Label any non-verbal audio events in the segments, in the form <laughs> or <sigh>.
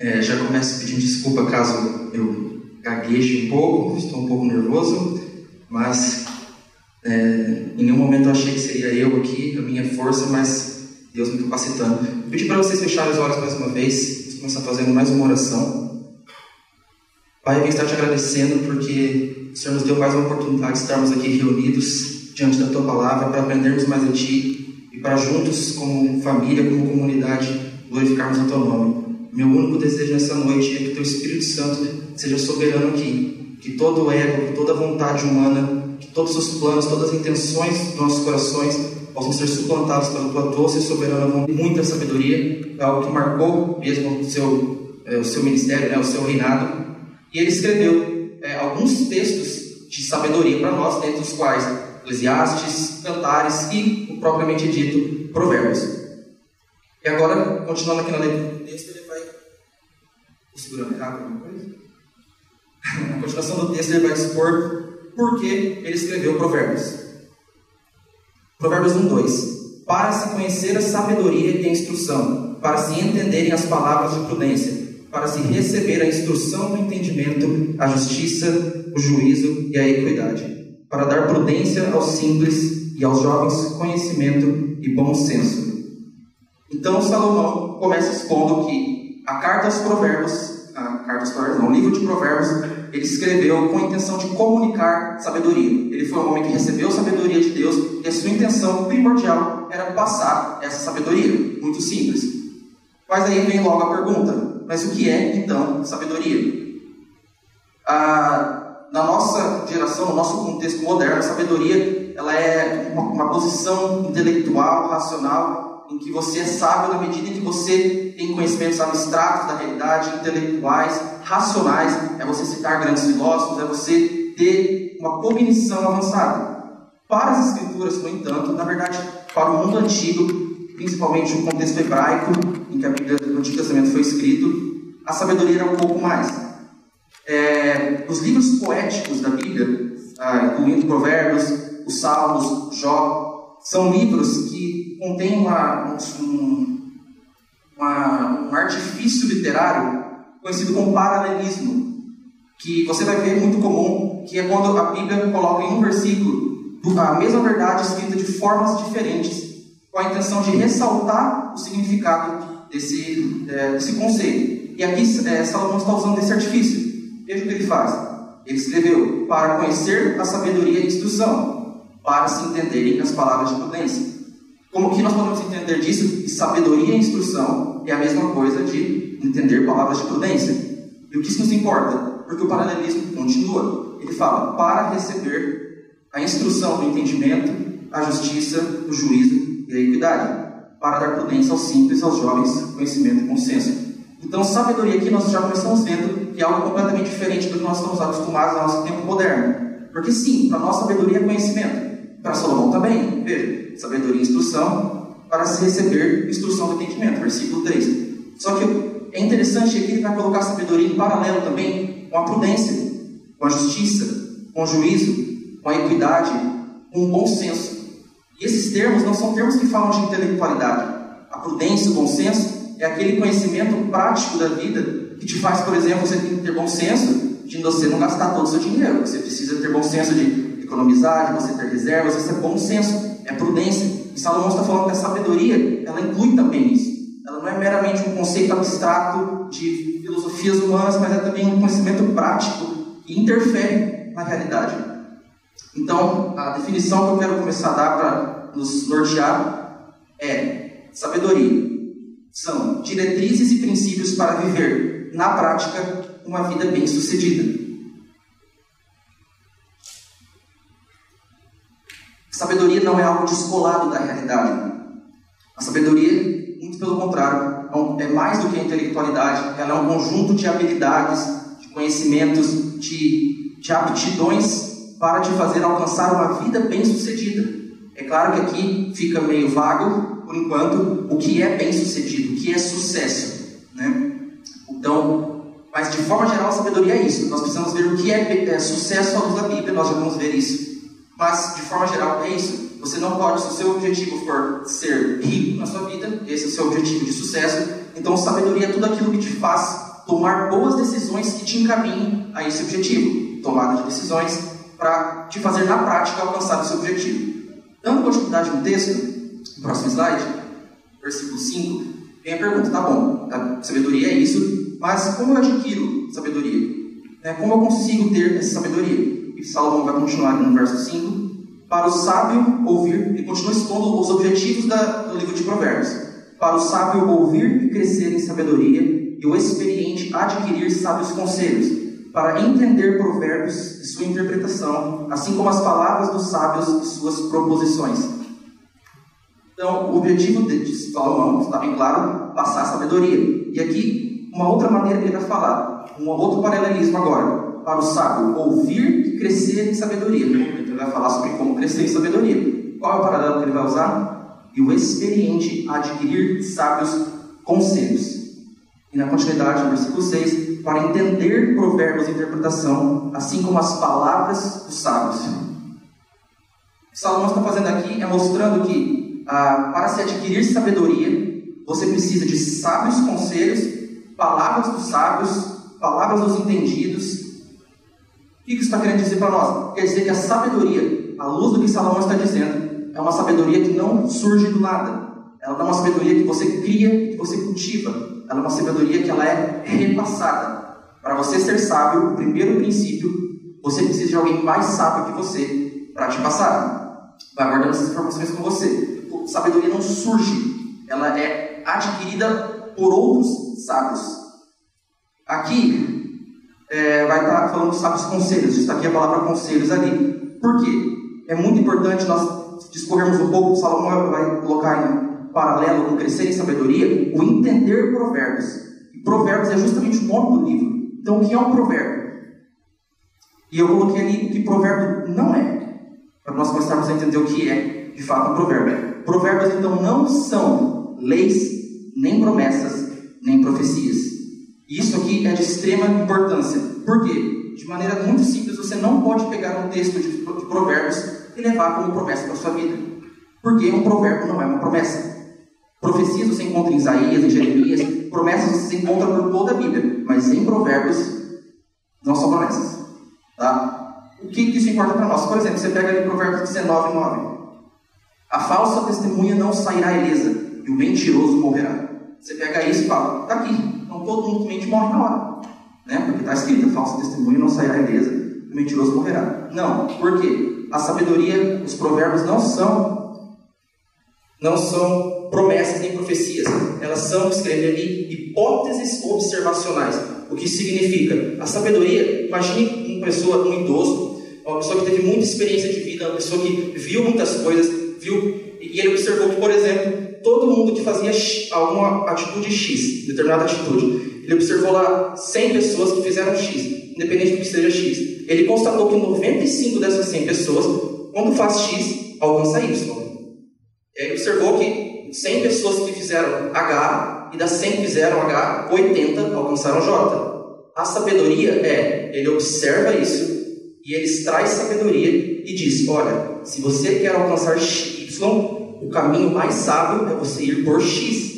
É, já começo pedindo desculpa caso eu gagueje um pouco, estou um pouco nervoso, mas é, em nenhum momento eu achei que seria eu aqui, a minha força, mas Deus me capacitando. Vou pedir para vocês fecharem os olhos mais uma vez, vamos começar fazendo mais uma oração. Pai, eu estar te agradecendo porque o Senhor nos deu mais uma oportunidade de estarmos aqui reunidos diante da Tua palavra para aprendermos mais a Ti e para juntos, como família, como comunidade, glorificarmos o Teu nome. Meu único desejo nessa noite é que Teu Espírito Santo seja soberano aqui, que todo o ego, que toda vontade humana, que todos os planos, todas as intenções dos nossos corações possam ser suplantados pela Tua doce e soberana mão. Muita sabedoria, é algo que marcou mesmo o seu, é, o seu ministério, né, o seu reinado. E ele escreveu é, alguns textos de sabedoria para nós, dentre os quais Eclesiastes, Cantares e, propriamente dito, Provérbios. E agora, continuando aqui na leitura do texto, segurando errado alguma coisa? <laughs> Na continuação do texto, ele vai expor por que ele escreveu Provérbios. Provérbios 1, 2. Para se conhecer a sabedoria e a instrução, para se entenderem as palavras de prudência, para se receber a instrução do entendimento, a justiça, o juízo e a equidade, para dar prudência aos simples e aos jovens conhecimento e bom senso então Salomão começa expondo que a carta aos provérbios, a carta aos provérbios, não, o livro de provérbios, ele escreveu com a intenção de comunicar sabedoria. Ele foi um homem que recebeu sabedoria de Deus e a sua intenção primordial era passar essa sabedoria. Muito simples. Mas aí vem logo a pergunta: mas o que é então sabedoria? Ah, na nossa geração, no nosso contexto moderno, a sabedoria ela é uma, uma posição intelectual, racional em que você é sábio na medida em que você tem conhecimentos abstratos da realidade, intelectuais, racionais, é você citar grandes filósofos, é você ter uma cognição avançada. Para as escrituras, no entanto, na verdade, para o mundo antigo, principalmente o contexto hebraico, em que a Bíblia do Antigo Testamento foi escrito, a sabedoria era um pouco mais. É, os livros poéticos da Bíblia, ah, incluindo Provérbios, os Salmos, Jó, são livros que contêm uma, um, uma, um artifício literário conhecido como paralelismo, que você vai ver muito comum, que é quando a Bíblia coloca em um versículo a mesma verdade escrita de formas diferentes, com a intenção de ressaltar o significado desse, é, desse conceito. E aqui é, Salomão está usando esse artifício. Veja o que ele faz. Ele escreveu: para conhecer a sabedoria e a instrução, para se entenderem as palavras de prudência. Como que nós podemos entender disso? Que sabedoria e instrução é a mesma coisa de entender palavras de prudência. E o que isso nos importa? Porque o paralelismo continua. Ele fala, para receber a instrução do entendimento, a justiça, o juízo e a equidade. Para dar prudência aos simples, aos jovens, conhecimento e consenso. Então, sabedoria aqui nós já começamos vendo que é algo completamente diferente do que nós estamos acostumados no nosso tempo moderno. Porque sim, para nós sabedoria é conhecimento. Para Salomão também, veja, sabedoria e instrução para se receber instrução do entendimento, versículo 3. Só que é interessante aqui ele vai colocar sabedoria em paralelo também com a prudência, com a justiça, com o juízo, com a equidade, com o bom senso. E esses termos não são termos que falam de intelectualidade. A prudência, o bom senso, é aquele conhecimento prático da vida que te faz, por exemplo, você ter bom senso de você não gastar todo o seu dinheiro. Você precisa ter bom senso de economizar, de você ter reservas, isso é bom senso, é prudência. E Salomão está falando que a sabedoria, ela inclui também isso. Ela não é meramente um conceito abstrato de filosofias humanas, mas é também um conhecimento prático que interfere na realidade. Então, a definição que eu quero começar a dar para nos nortear é sabedoria. São diretrizes e princípios para viver, na prática, uma vida bem-sucedida. Sabedoria não é algo descolado da realidade. A sabedoria, muito pelo contrário, é, é mais do que a intelectualidade, ela é um conjunto de habilidades, de conhecimentos, de, de aptidões para te fazer alcançar uma vida bem-sucedida. É claro que aqui fica meio vago, por enquanto, o que é bem-sucedido, o que é sucesso. Né? Então, mas de forma geral, a sabedoria é isso. Nós precisamos ver o que é, é sucesso à luz da Bíblia, nós já vamos ver isso. Mas, de forma geral, é isso. Você não pode, se o seu objetivo for ser rico na sua vida, esse é o seu objetivo de sucesso, então sabedoria é tudo aquilo que te faz tomar boas decisões que te encaminhem a esse objetivo. Tomada de decisões para te fazer na prática alcançar esse objetivo. Dando continuidade no texto, próximo slide, versículo 5, vem a pergunta: tá bom, a sabedoria é isso, mas como eu adquiro sabedoria? É, como eu consigo ter essa sabedoria? E Salomão vai continuar no verso 5. Para o sábio ouvir, e continua expondo os objetivos da, do livro de Provérbios. Para o sábio ouvir e crescer em sabedoria, e o experiente adquirir sábios conselhos, para entender provérbios e sua interpretação, assim como as palavras dos sábios e suas proposições. Então, o objetivo de Salomão está bem claro, passar sabedoria. E aqui, uma outra maneira que ele vai falar, um outro paralelismo agora para o sábio ouvir e crescer em sabedoria. Ele vai falar sobre como crescer em sabedoria. Qual é o paralelo que ele vai usar? E o experiente adquirir sábios conselhos. E na continuidade, no versículo 6, para entender provérbios e interpretação, assim como as palavras dos sábios. O que Salomão está fazendo aqui é mostrando que ah, para se adquirir sabedoria, você precisa de sábios conselhos, palavras dos sábios, palavras dos entendidos, que isso está querendo dizer para nós? Quer dizer que a sabedoria, à luz do que Salomão está dizendo, é uma sabedoria que não surge do nada. Ela não é uma sabedoria que você cria, que você cultiva. Ela é uma sabedoria que ela é repassada. Para você ser sábio, o primeiro princípio, você precisa de alguém mais sábio que você para te passar. Vai guardando essas informações com você. Sabedoria não surge, ela é adquirida por outros sábios. Aqui, é, vai estar falando dos sábios conselhos. Está aqui a palavra conselhos ali. Por quê? É muito importante nós discorrermos um pouco, Salomão vai colocar em paralelo com crescer em sabedoria, o entender provérbios. E provérbios é justamente o nome do livro. Então, o que é um provérbio? E eu coloquei ali que provérbio não é, para nós começarmos a entender o que é, de fato, um provérbio. Provérbios, então, não são leis, nem promessas, nem profecias. Isso aqui é de extrema importância. Por quê? De maneira muito simples, você não pode pegar um texto de, de provérbios e levar como promessa para sua vida. Porque um provérbio não é uma promessa. Profecias você encontra em Isaías, em Jeremias, promessas você encontra por toda a Bíblia, mas em provérbios não são promessas. Tá? O que, que isso importa para nós? Por exemplo, você pega ali Provérbios 19, 9. A falsa testemunha não sairá ilesa, e o mentiroso morrerá. Você pega isso e fala, está aqui, mundo que mente morre na hora. Né? Porque está escrito, falso testemunho não sairá ilesa, o mentiroso morrerá. Não, por quê? A sabedoria, os provérbios não são não são promessas nem profecias, elas são, escreve ali, hipóteses observacionais. O que significa? A sabedoria, imagine uma pessoa, um idoso, uma pessoa que teve muita experiência de vida, uma pessoa que viu muitas coisas, viu, e ele observou que, por exemplo, todo mundo que fazia alguma atitude X, determinada atitude. Ele observou lá 100 pessoas que fizeram X, independente do que seja X. Ele constatou que 95 dessas 100 pessoas, quando faz X, alcança Y. Ele observou que 100 pessoas que fizeram H, e das 100 que fizeram H, 80 alcançaram J. A sabedoria é, ele observa isso, e ele extrai sabedoria e diz: Olha, se você quer alcançar Y, o caminho mais sábio é você ir por X.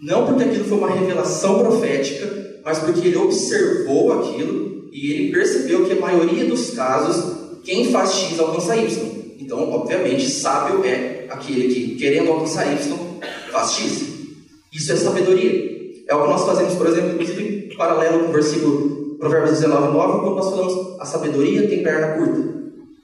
Não porque aquilo foi uma revelação profética, mas porque ele observou aquilo e ele percebeu que a maioria dos casos, quem faz X alcança Y. Então, obviamente, sábio é aquele que, querendo alcançar Y, faz X. Isso é sabedoria. É o que nós fazemos, por exemplo, inclusive, paralelo com o versículo Provérbios 19, 9, quando nós falamos a sabedoria tem perna curta.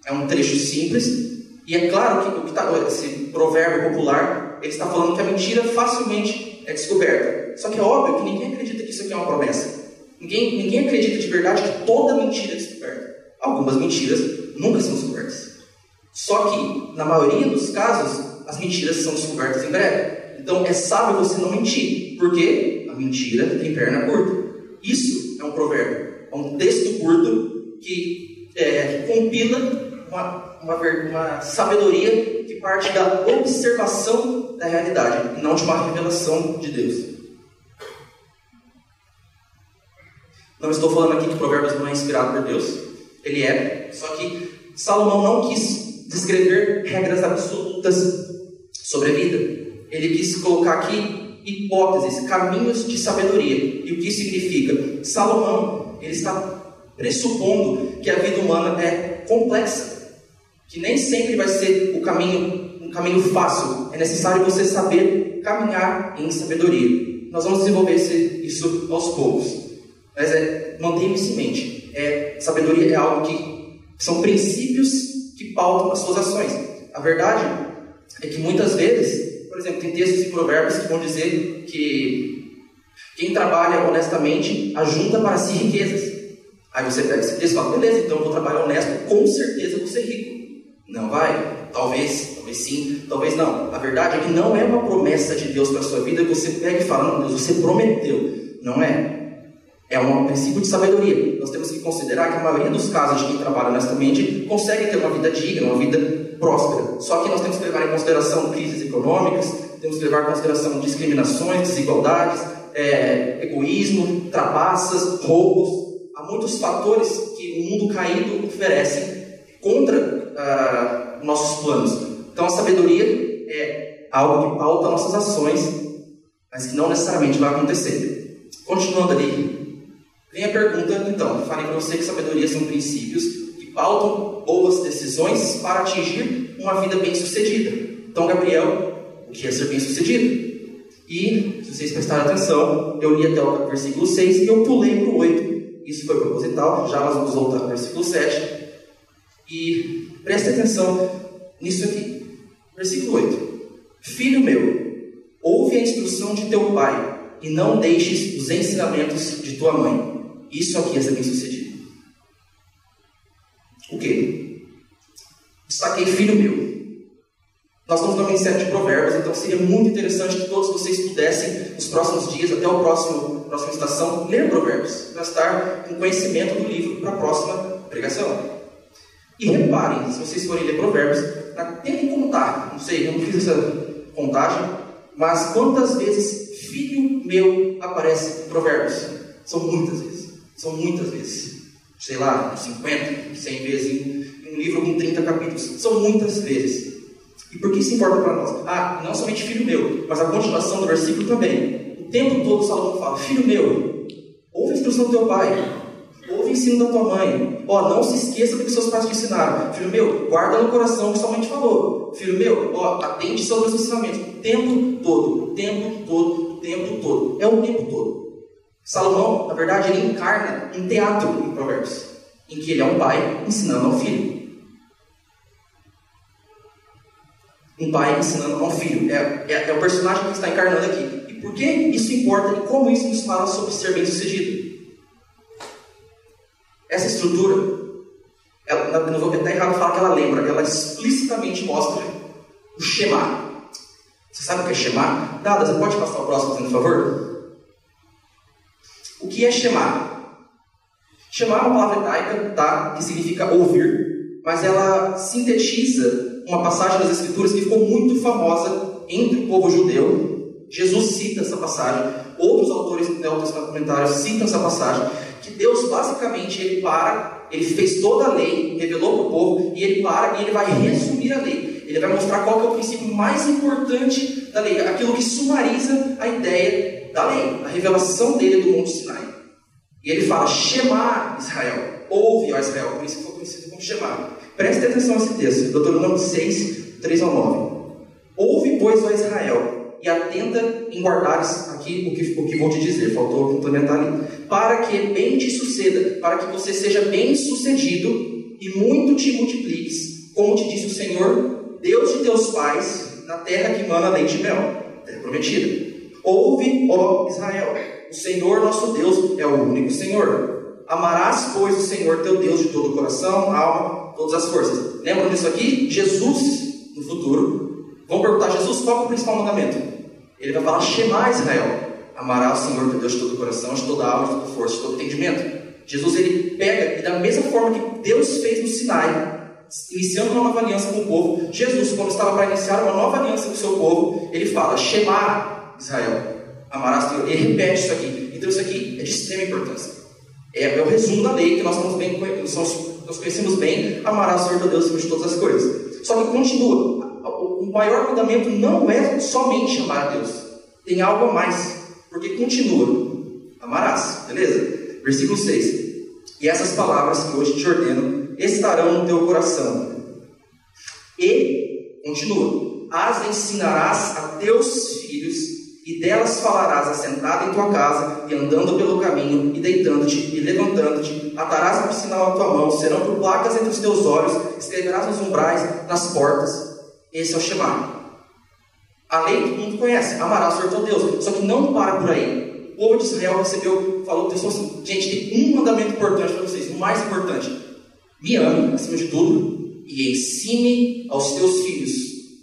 É um trecho simples, e é claro que o que está esse provérbio popular, ele está falando que a mentira facilmente é descoberta. Só que é óbvio que ninguém acredita que isso aqui é uma promessa. Ninguém, ninguém acredita de verdade que toda mentira é descoberta. Algumas mentiras nunca são descobertas. Só que, na maioria dos casos, as mentiras são descobertas em breve. Então é sábio você não mentir, porque a mentira tem perna curta. Isso é um provérbio, é um texto curto que é, compila uma, uma, uma sabedoria que parte da observação da realidade e não de uma revelação de Deus. Não estou falando aqui que Provérbios não é inspirado por Deus, ele é, só que Salomão não quis descrever regras absolutas sobre a vida. Ele quis colocar aqui hipóteses, caminhos de sabedoria. E o que significa? Salomão, ele está pressupondo que a vida humana é complexa, que nem sempre vai ser o caminho um caminho fácil. É necessário você saber caminhar em sabedoria. Nós vamos desenvolver isso aos poucos. Mas é, mantenha isso em mente. É, sabedoria é algo que são princípios que pautam as suas ações. A verdade é que muitas vezes, por exemplo, tem textos e provérbios que vão dizer que quem trabalha honestamente ajunta para si riquezas. Aí você pega esse texto e fala, beleza, então eu vou trabalhar honesto, com certeza vou ser rico. Não vai? Talvez, talvez sim, talvez não. A verdade é que não é uma promessa de Deus para a sua vida que você pega e fala, não, Deus, você prometeu. Não é. É um princípio de sabedoria. Nós temos que considerar que a maioria dos casos de quem trabalha honestamente consegue ter uma vida digna, uma vida próspera. Só que nós temos que levar em consideração crises econômicas, temos que levar em consideração discriminações, desigualdades, é, egoísmo, trapaças, roubos. Há muitos fatores que o mundo caído oferece contra ah, nossos planos. Então a sabedoria é algo que pauta nossas ações, mas que não necessariamente vai acontecer. Continuando ali, vem a pergunta então. Falei para você que sabedoria são princípios que pautam boas decisões para atingir uma vida bem-sucedida. Então, Gabriel, o que é ser bem-sucedido? E, se vocês prestarem atenção, eu li até o versículo 6 e eu pulei para o 8. Isso foi proposital, já nós vamos voltar para o versículo 7. E preste atenção nisso aqui. Versículo 8. Filho meu, ouve a instrução de teu pai e não deixes os ensinamentos de tua mãe. Isso aqui é ser bem sucedido. O que? Destaquei filho meu. Nós estamos no ministério de provérbios, então seria muito interessante que todos vocês pudessem, nos próximos dias, até o próximo próxima estação, ler provérbios, para estar com conhecimento do livro para a próxima pregação. E reparem, se vocês forem ler Provérbios, tentem contar, não sei, eu não fiz essa contagem, mas quantas vezes filho meu aparece em Provérbios? São muitas vezes. São muitas vezes. Sei lá, 50, 100 vezes em um livro com 30 capítulos. São muitas vezes. E por que isso importa para nós? Ah, não somente filho meu, mas a continuação do versículo também. O tempo todo Salomão fala: Filho meu, ouve a instrução do teu pai, Ouve o ensino da tua mãe. Ó, não se esqueça do que seus pais te ensinaram. Filho meu, guarda no coração o que sua mãe te falou. Filho meu, ó, atende os ensinamentos. O tempo todo, o tempo todo, o tempo todo. É o tempo todo. Salomão, na verdade, ele encarna um teatro em Provérbios, em que ele é um pai ensinando ao filho. Um pai ensinando ao filho. É, é, é o personagem que está encarnando aqui. E por que isso importa e como isso nos fala sobre ser bem sucedido? Essa estrutura, ela, não vou estar errado falar que ela lembra, ela explicitamente mostra o Shema. Você sabe o que é Shema? Nada, você pode passar o próximo, por favor? O que é Shema? Shema é uma palavra hebraica, tá? Que significa ouvir, mas ela sintetiza uma passagem das Escrituras que ficou muito famosa entre o povo judeu. Jesus cita essa passagem, outros autores neotestamentários citam essa passagem, que Deus basicamente ele para, ele fez toda a lei, revelou para o povo, e ele para e ele vai resumir a lei. Ele vai mostrar qual é o princípio mais importante da lei, aquilo que sumariza a ideia da lei, a revelação dele do Monte Sinai. E ele fala: Shema Israel, ouve, ó Israel, por isso que foi conhecido como Shema. Preste atenção a esse texto, Deuteronômio 6, 3 ao 9. Ouve, pois, ó Israel, e atenta em guardares aqui o que, o que vou te dizer, faltou complementar ali. Para que bem te suceda, para que você seja bem sucedido e muito te multipliques, como te disse o Senhor, Deus de teus pais, na terra que mana leite e mel, terra prometida. Ouve, ó Israel, o Senhor nosso Deus é o único Senhor. Amarás, pois, o Senhor teu Deus de todo o coração, alma, todas as forças. Lembram disso aqui? Jesus, no futuro, Vão perguntar, Jesus, qual é o principal mandamento? Ele vai falar Shema Israel. Amará o Senhor teu Deus de todo o coração, de toda a alma, de toda força, de todo entendimento. Jesus ele pega e da mesma forma que Deus fez no Sinai, iniciando uma nova aliança com o povo, Jesus, quando estava para iniciar uma nova aliança com o seu povo, ele fala Shema Israel. Amarás o Senhor. Ele repete isso aqui. Então isso aqui é de extrema importância. É, é o resumo da lei que nós, bem, nós, conhecemos bem. Amarás o Senhor teu Deus de todas as coisas. Só que continua o maior mandamento não é somente amar a Deus. tem algo a mais, porque continua: amarás, beleza? Versículo 6. E essas palavras que hoje te ordeno estarão no teu coração. E, continua, as ensinarás a teus filhos e delas falarás assentado em tua casa, e andando pelo caminho, e deitando-te, e levantando-te, atarás um sinal à tua mão, serão por placas entre os teus olhos, escreverás nos umbrais, nas portas. Esse é o Shema. A lei todo mundo conhece, amarás o Senhor teu Deus. Só que não para por aí. O povo de Israel recebeu, falou, pensou assim, gente, tem um mandamento importante para vocês, o mais importante. Me ame, acima de tudo, e ensine aos teus filhos.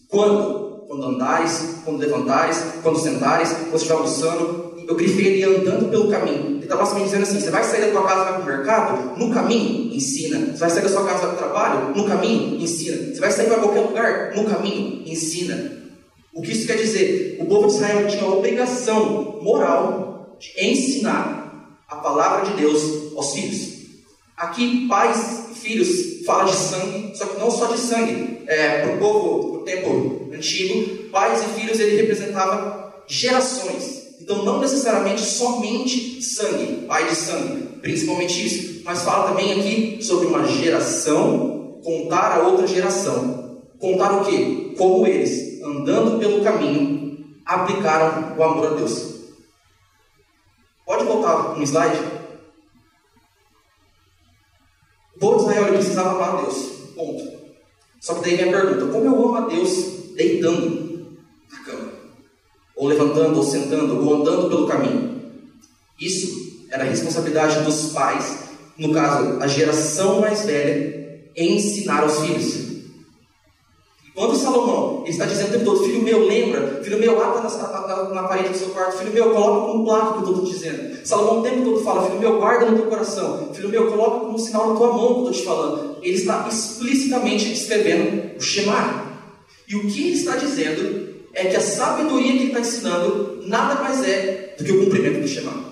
Quando? quando andares, quando levantares, quando sentares, quando estiver almoçando. Eu grifei ele andando pelo caminho. Ele está basicamente dizendo assim: você vai sair da tua casa vai para o mercado? No caminho, ensina. Você vai sair da sua casa vai para o trabalho? No caminho, ensina. Você vai sair para qualquer lugar? No caminho, ensina. O que isso quer dizer? O povo de Israel tinha a obrigação moral de ensinar a palavra de Deus aos filhos. Aqui, pais e filhos falam de sangue, só que não só de sangue. É, para o povo, no tempo antigo, pais e filhos ele representava gerações. Então não necessariamente somente sangue, pai de sangue, principalmente isso, mas fala também aqui sobre uma geração contar a outra geração. Contar o quê? Como eles, andando pelo caminho, aplicaram o amor a Deus. Pode voltar um slide? O povo de Israel precisava amar a Deus. Ponto. Só que daí vem a pergunta: como eu amo a Deus deitando ou levantando, ou sentando, ou andando pelo caminho. Isso era a responsabilidade dos pais, no caso, a geração mais velha, ensinar aos filhos. Quando Salomão está dizendo o tempo todo, filho meu, lembra, filho meu, ata na, na, na, parede do seu quarto, filho meu, coloca como placa que eu estou te dizendo. Salomão o tempo todo fala, filho meu, guarda no teu coração, filho meu, coloca como sinal na tua mão que eu estou te falando. Ele está explicitamente descrevendo o Shema. E o que ele está dizendo é que a sabedoria que ele está ensinando nada mais é do que o cumprimento do Shema.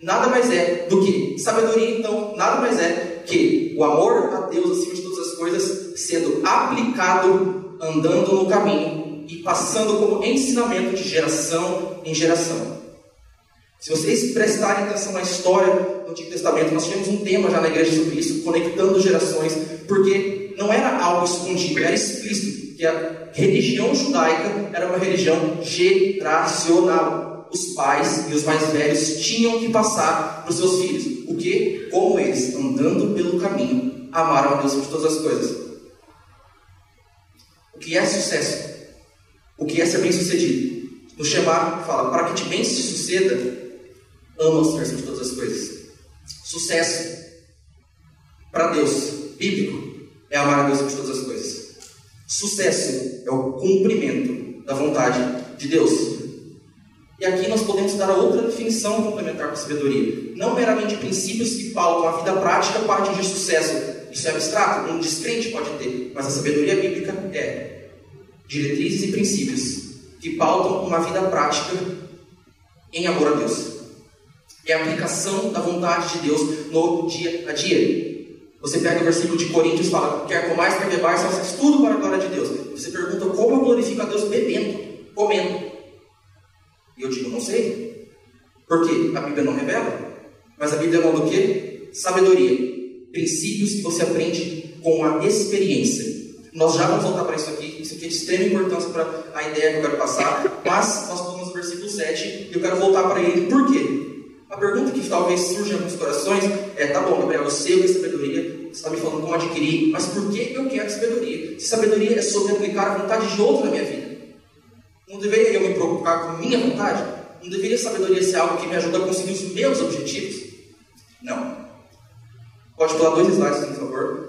Nada mais é do que sabedoria, então, nada mais é que o amor a Deus acima de todas as coisas sendo aplicado, andando no caminho e passando como ensinamento de geração em geração. Se vocês prestarem atenção na história do Antigo Testamento, nós tivemos um tema já na igreja sobre isso, conectando gerações, porque não era algo escondido, era explícito que a religião judaica era uma religião geracional. Os pais e os mais velhos tinham que passar para os seus filhos. O que? Como eles, andando pelo caminho, amaram a Deus sobre todas as coisas. O que é sucesso? O que é ser bem sucedido? No Shema fala, para que te bem se suceda, ama Senhor sobre todas as coisas. Sucesso para Deus, bíblico, é amar a Deus sobre todas as coisas. Sucesso é o cumprimento da vontade de Deus. E aqui nós podemos dar outra definição complementar para a sabedoria. Não meramente princípios que pautam a vida prática para atingir sucesso. Isso é abstrato, um descrente pode ter. Mas a sabedoria bíblica é diretrizes e princípios que pautam uma vida prática em amor a Deus. É a aplicação da vontade de Deus no dia a dia. Você pega o versículo de Coríntios e fala: quer comais, quer bebais, faças tudo para a glória de Deus. Você pergunta como eu glorifico a Deus bebendo, comendo. E eu digo: não sei. Por quê? A Bíblia não revela. Mas a Bíblia manda o quê? Sabedoria. Princípios que você aprende com a experiência. Nós já vamos voltar para isso aqui. Isso aqui é de extrema importância para a ideia que eu quero passar. Mas nós estamos no versículo 7 e eu quero voltar para ele. Por quê? A pergunta que talvez surja em alguns corações é: tá bom, Gabriel, eu sei o que é sabedoria, você está me falando como adquirir, mas por que eu quero sabedoria? Se sabedoria é sobre aplicar a vontade de outro na minha vida, não deveria eu me preocupar com minha vontade? Não deveria sabedoria ser algo que me ajuda a conseguir os meus objetivos? Não. Pode pular dois slides, por favor.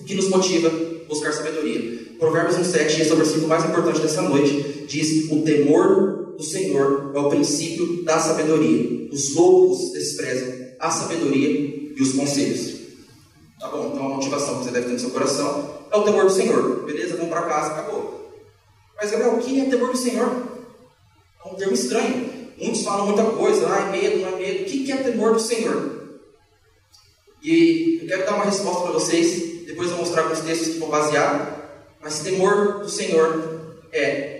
O que nos motiva a buscar sabedoria? Provérbios 1,7, esse é o versículo mais importante dessa noite, diz: O temor do Senhor é o princípio da sabedoria. Os loucos desprezam a sabedoria e os conselhos. Tá bom, então a motivação que você deve ter no seu coração é o temor do Senhor. Beleza, vamos para casa, acabou. Mas Gabriel, o que é temor do Senhor? É um termo estranho. Muitos falam muita coisa, ai, medo, não é medo. O que é temor do Senhor? E eu quero dar uma resposta para vocês, depois eu vou mostrar alguns textos que vão basear. Mas temor do Senhor é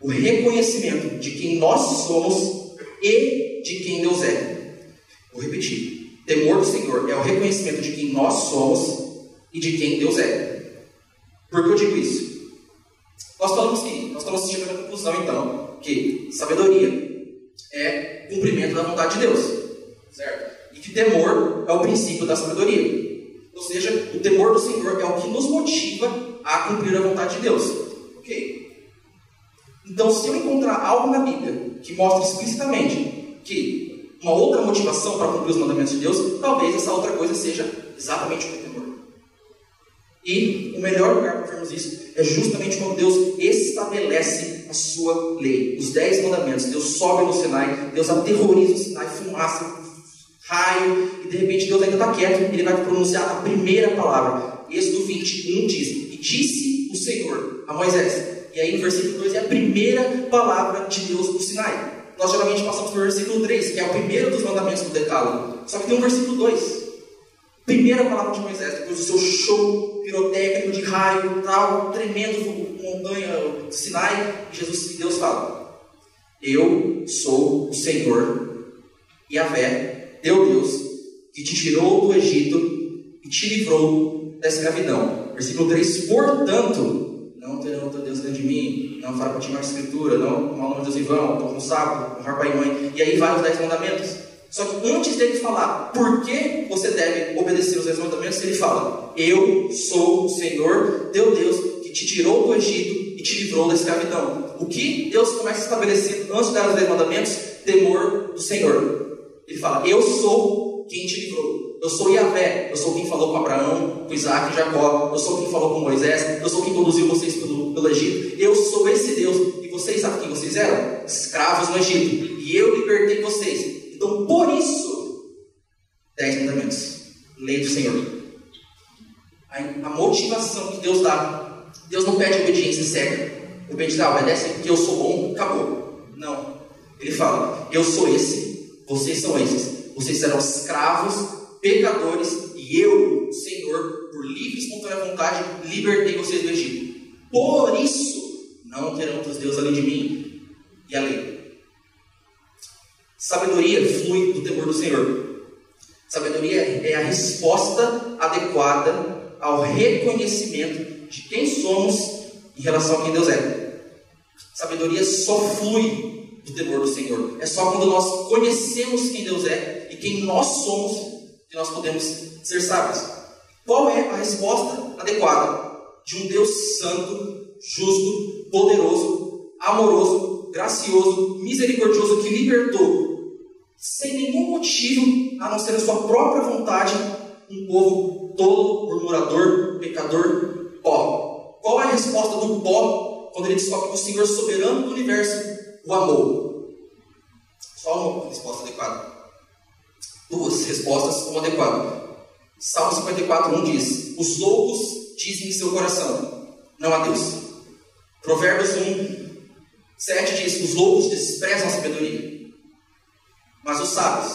o reconhecimento de quem nós somos e de quem Deus é. Vou repetir. Temor do Senhor é o reconhecimento de quem nós somos e de quem Deus é. Por que eu digo isso? Nós falamos que, nós estamos assistindo a conclusão então, que sabedoria é cumprimento da vontade de Deus. Certo? E que temor é o princípio da sabedoria. Ou seja, o temor do Senhor é o que nos motiva a cumprir a vontade de Deus. Então, se eu encontrar algo na Bíblia que mostra explicitamente que uma outra motivação para cumprir os mandamentos de Deus, talvez essa outra coisa seja exatamente o temor. E o melhor lugar para vermos isso é justamente quando Deus estabelece a sua lei, os dez mandamentos. Deus sobe no Sinai, Deus aterroriza o Sinai, fumaça, raio, e de repente Deus ainda está quieto, ele vai pronunciar a primeira palavra. Êxodo 21 diz: E disse o Senhor a Moisés. E aí no versículo 2 é a primeira palavra de Deus no Sinai. Nós geralmente passamos pelo versículo 3, que é o primeiro dos mandamentos do decálogo. Só que tem um versículo 2. Primeira palavra de Moisés, depois do seu show pirotécnico de raio, tal, tremendo montanha do Sinai, Jesus e Deus fala: Eu sou o Senhor, Yahvé, teu Deus, que te tirou do Egito e te livrou da escravidão. Versículo 3: Portanto, não fará continuar a escritura, não o nome de Deus em vão, por um sábado, honrar pai e mãe. E aí vai os dez mandamentos. Só que antes dele falar por que você deve obedecer os dez mandamentos, ele fala: Eu sou o Senhor, teu Deus, que te tirou do Egito e te livrou da escravidão. O que Deus começa a estabelecer antes de dar os dez mandamentos? Temor do Senhor. Ele fala: Eu sou quem te livrou. Eu sou Yahvé, eu sou quem falou com Abraão, com Isaac e Jacó, eu sou quem falou com Moisés, eu sou quem conduziu vocês pelo, pelo Egito. Eu sou esse Deus. E vocês sabem quem vocês eram? Escravos no Egito. E eu libertei vocês. Então, por isso, dez mandamentos. Lei do Senhor. A, motivação que Deus dá. Deus não pede obediência cega. Obediência, ah, obedece porque eu sou bom, acabou. Não. Ele fala, eu sou esse, vocês são esses. Vocês serão escravos, pecadores, e eu, Senhor, por livre e espontânea vontade, libertei vocês do Egito. Por isso, não terão outros deuses além de mim. E a lei. Sabedoria flui do temor do Senhor. Sabedoria é a resposta adequada ao reconhecimento de quem somos em relação a quem Deus é. Sabedoria só flui do temor do Senhor. É só quando nós conhecemos quem Deus é e quem nós somos que nós podemos ser sábios. Qual é a resposta adequada de um Deus santo, justo, poderoso, amoroso, gracioso, misericordioso que libertou sem nenhum motivo a não ser a sua própria vontade, um povo tolo, murmurador, pecador, pó. Qual é a resposta do pó quando ele descobre que o Senhor soberano do universo o amou? Só uma resposta adequada. Duas respostas, uma adequada. Salmo 54, 1 diz: Os loucos dizem em seu coração, não a Deus. Provérbios 1, 7 diz: Os loucos desprezam a sabedoria. Mas os sábios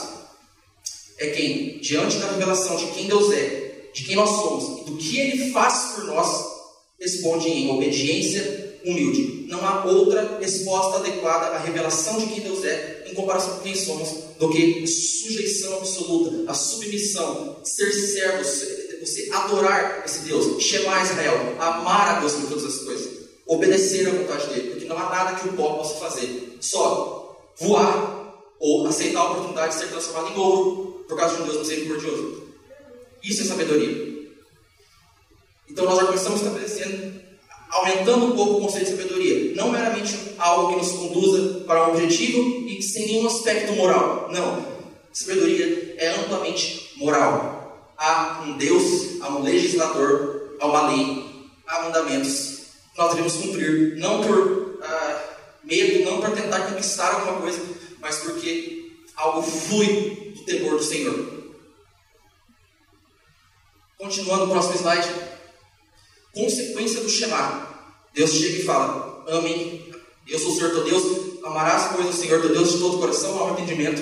é quem, diante da revelação de quem Deus é, de quem nós somos e do que Ele faz por nós, responde em obediência humilde. Não há outra resposta adequada à revelação de quem Deus é em comparação com quem somos do que sujeição absoluta, a submissão, ser servo, você adorar esse Deus, chamar Israel, amar a Deus por todas as coisas, obedecer à vontade dele, porque não há nada que o pó possa fazer, só voar ou aceitar a oportunidade de ser transformado em ouro por causa de um Deus misericordioso. Isso é sabedoria. Então nós já começamos estabelecendo, aumentando um pouco o conceito de sabedoria. Não meramente algo que nos conduza para um objetivo e sem nenhum aspecto moral. Não. Sabedoria é amplamente moral. Há um Deus, há um legislador, há uma lei, há mandamentos que nós devemos cumprir, não por ah, medo, não por tentar conquistar alguma coisa, mas porque algo flui do temor do Senhor. Continuando o próximo slide. Consequência do Shema. Deus chega e fala: Amém. Eu sou o Senhor teu Deus. Amarás, pois, o Senhor teu Deus de todo o coração, ao entendimento.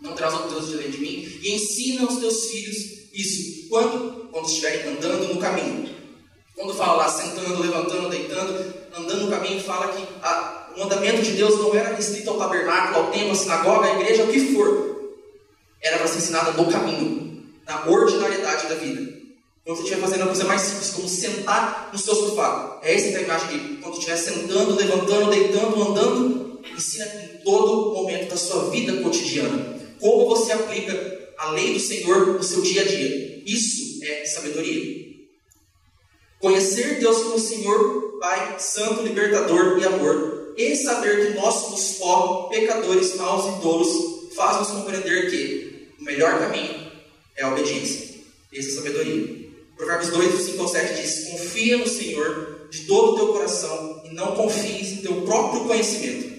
Não terás outro Deus diante de mim. E ensina aos teus filhos isso. Quando? Quando estiverem andando no caminho. Quando fala lá, sentando, levantando, deitando, andando no caminho, fala que a O mandamento de Deus não era restrito ao tabernáculo, ao templo, à sinagoga, à igreja, ao que for. Era para ser ensinada no caminho, na ordinariedade da vida. Quando você estiver fazendo a coisa mais simples, como sentar no seu sofá. É essa a imagem aqui. Quando estiver sentando, levantando, deitando, andando, ensina em todo momento da sua vida cotidiana. Como você aplica a lei do Senhor no seu dia a dia. Isso é sabedoria. Conhecer Deus como Senhor, Pai, Santo, Libertador e Amor, e saber que nós somos pó, pecadores, maus e tolos, faz nos compreender que o melhor caminho é a obediência. Essa é a sabedoria. Provérbios 2, 5 ao 7 diz: Confia no Senhor de todo o teu coração e não confies em teu próprio conhecimento.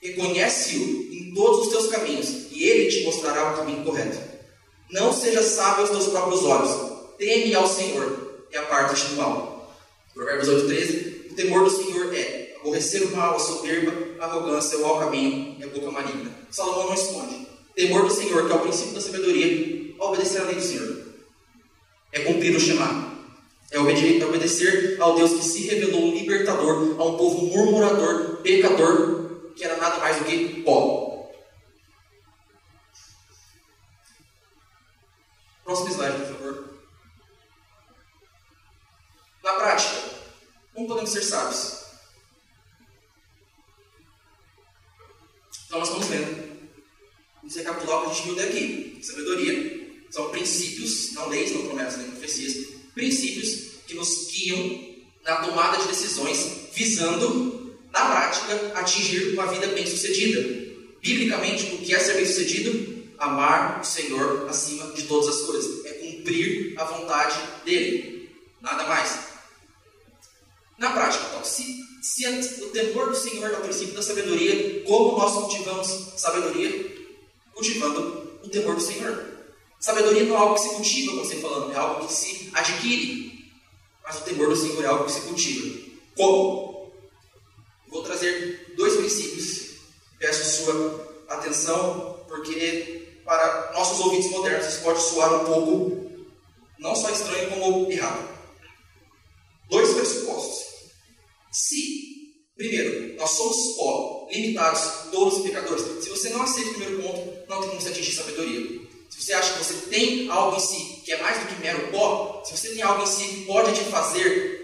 Reconhece-o em todos os teus caminhos e ele te mostrará o caminho correto. Não seja sábio aos teus próprios olhos. Teme ao Senhor e aparta-te do mal. Provérbios 8, 13. O temor do Senhor é aborrecer o mal, a soberba, a arrogância, o mau caminho e a boca maligna. Salomão não esconde. Temor do Senhor, que é o princípio da sabedoria, obedecer à lei do Senhor. É cumprir o chamado. É obedecer ao Deus que se revelou libertador a um povo murmurador, pecador, que era nada mais do que pó. Visando, na prática, atingir uma vida bem-sucedida. Biblicamente, o que é ser bem-sucedido? Amar o Senhor acima de todas as coisas. É cumprir a vontade dEle. Nada mais. Na prática, então, se, se o temor do Senhor é o princípio da sabedoria, como nós cultivamos sabedoria? Cultivando o temor do Senhor. Sabedoria não é algo que se cultiva, como você falando, é algo que se adquire. Mas o temor do Senhor é algo que se cultiva. Como? Vou trazer dois princípios. Peço sua atenção, porque para nossos ouvintes modernos isso pode soar um pouco não só estranho como errado. Dois pressupostos. Se, primeiro, nós somos pó, limitados, todos e pecadores. Se você não aceita o primeiro ponto, não tem como você atingir sabedoria. Se você acha que você tem algo em si que é mais do que mero pó, se você tem algo em si que pode te fazer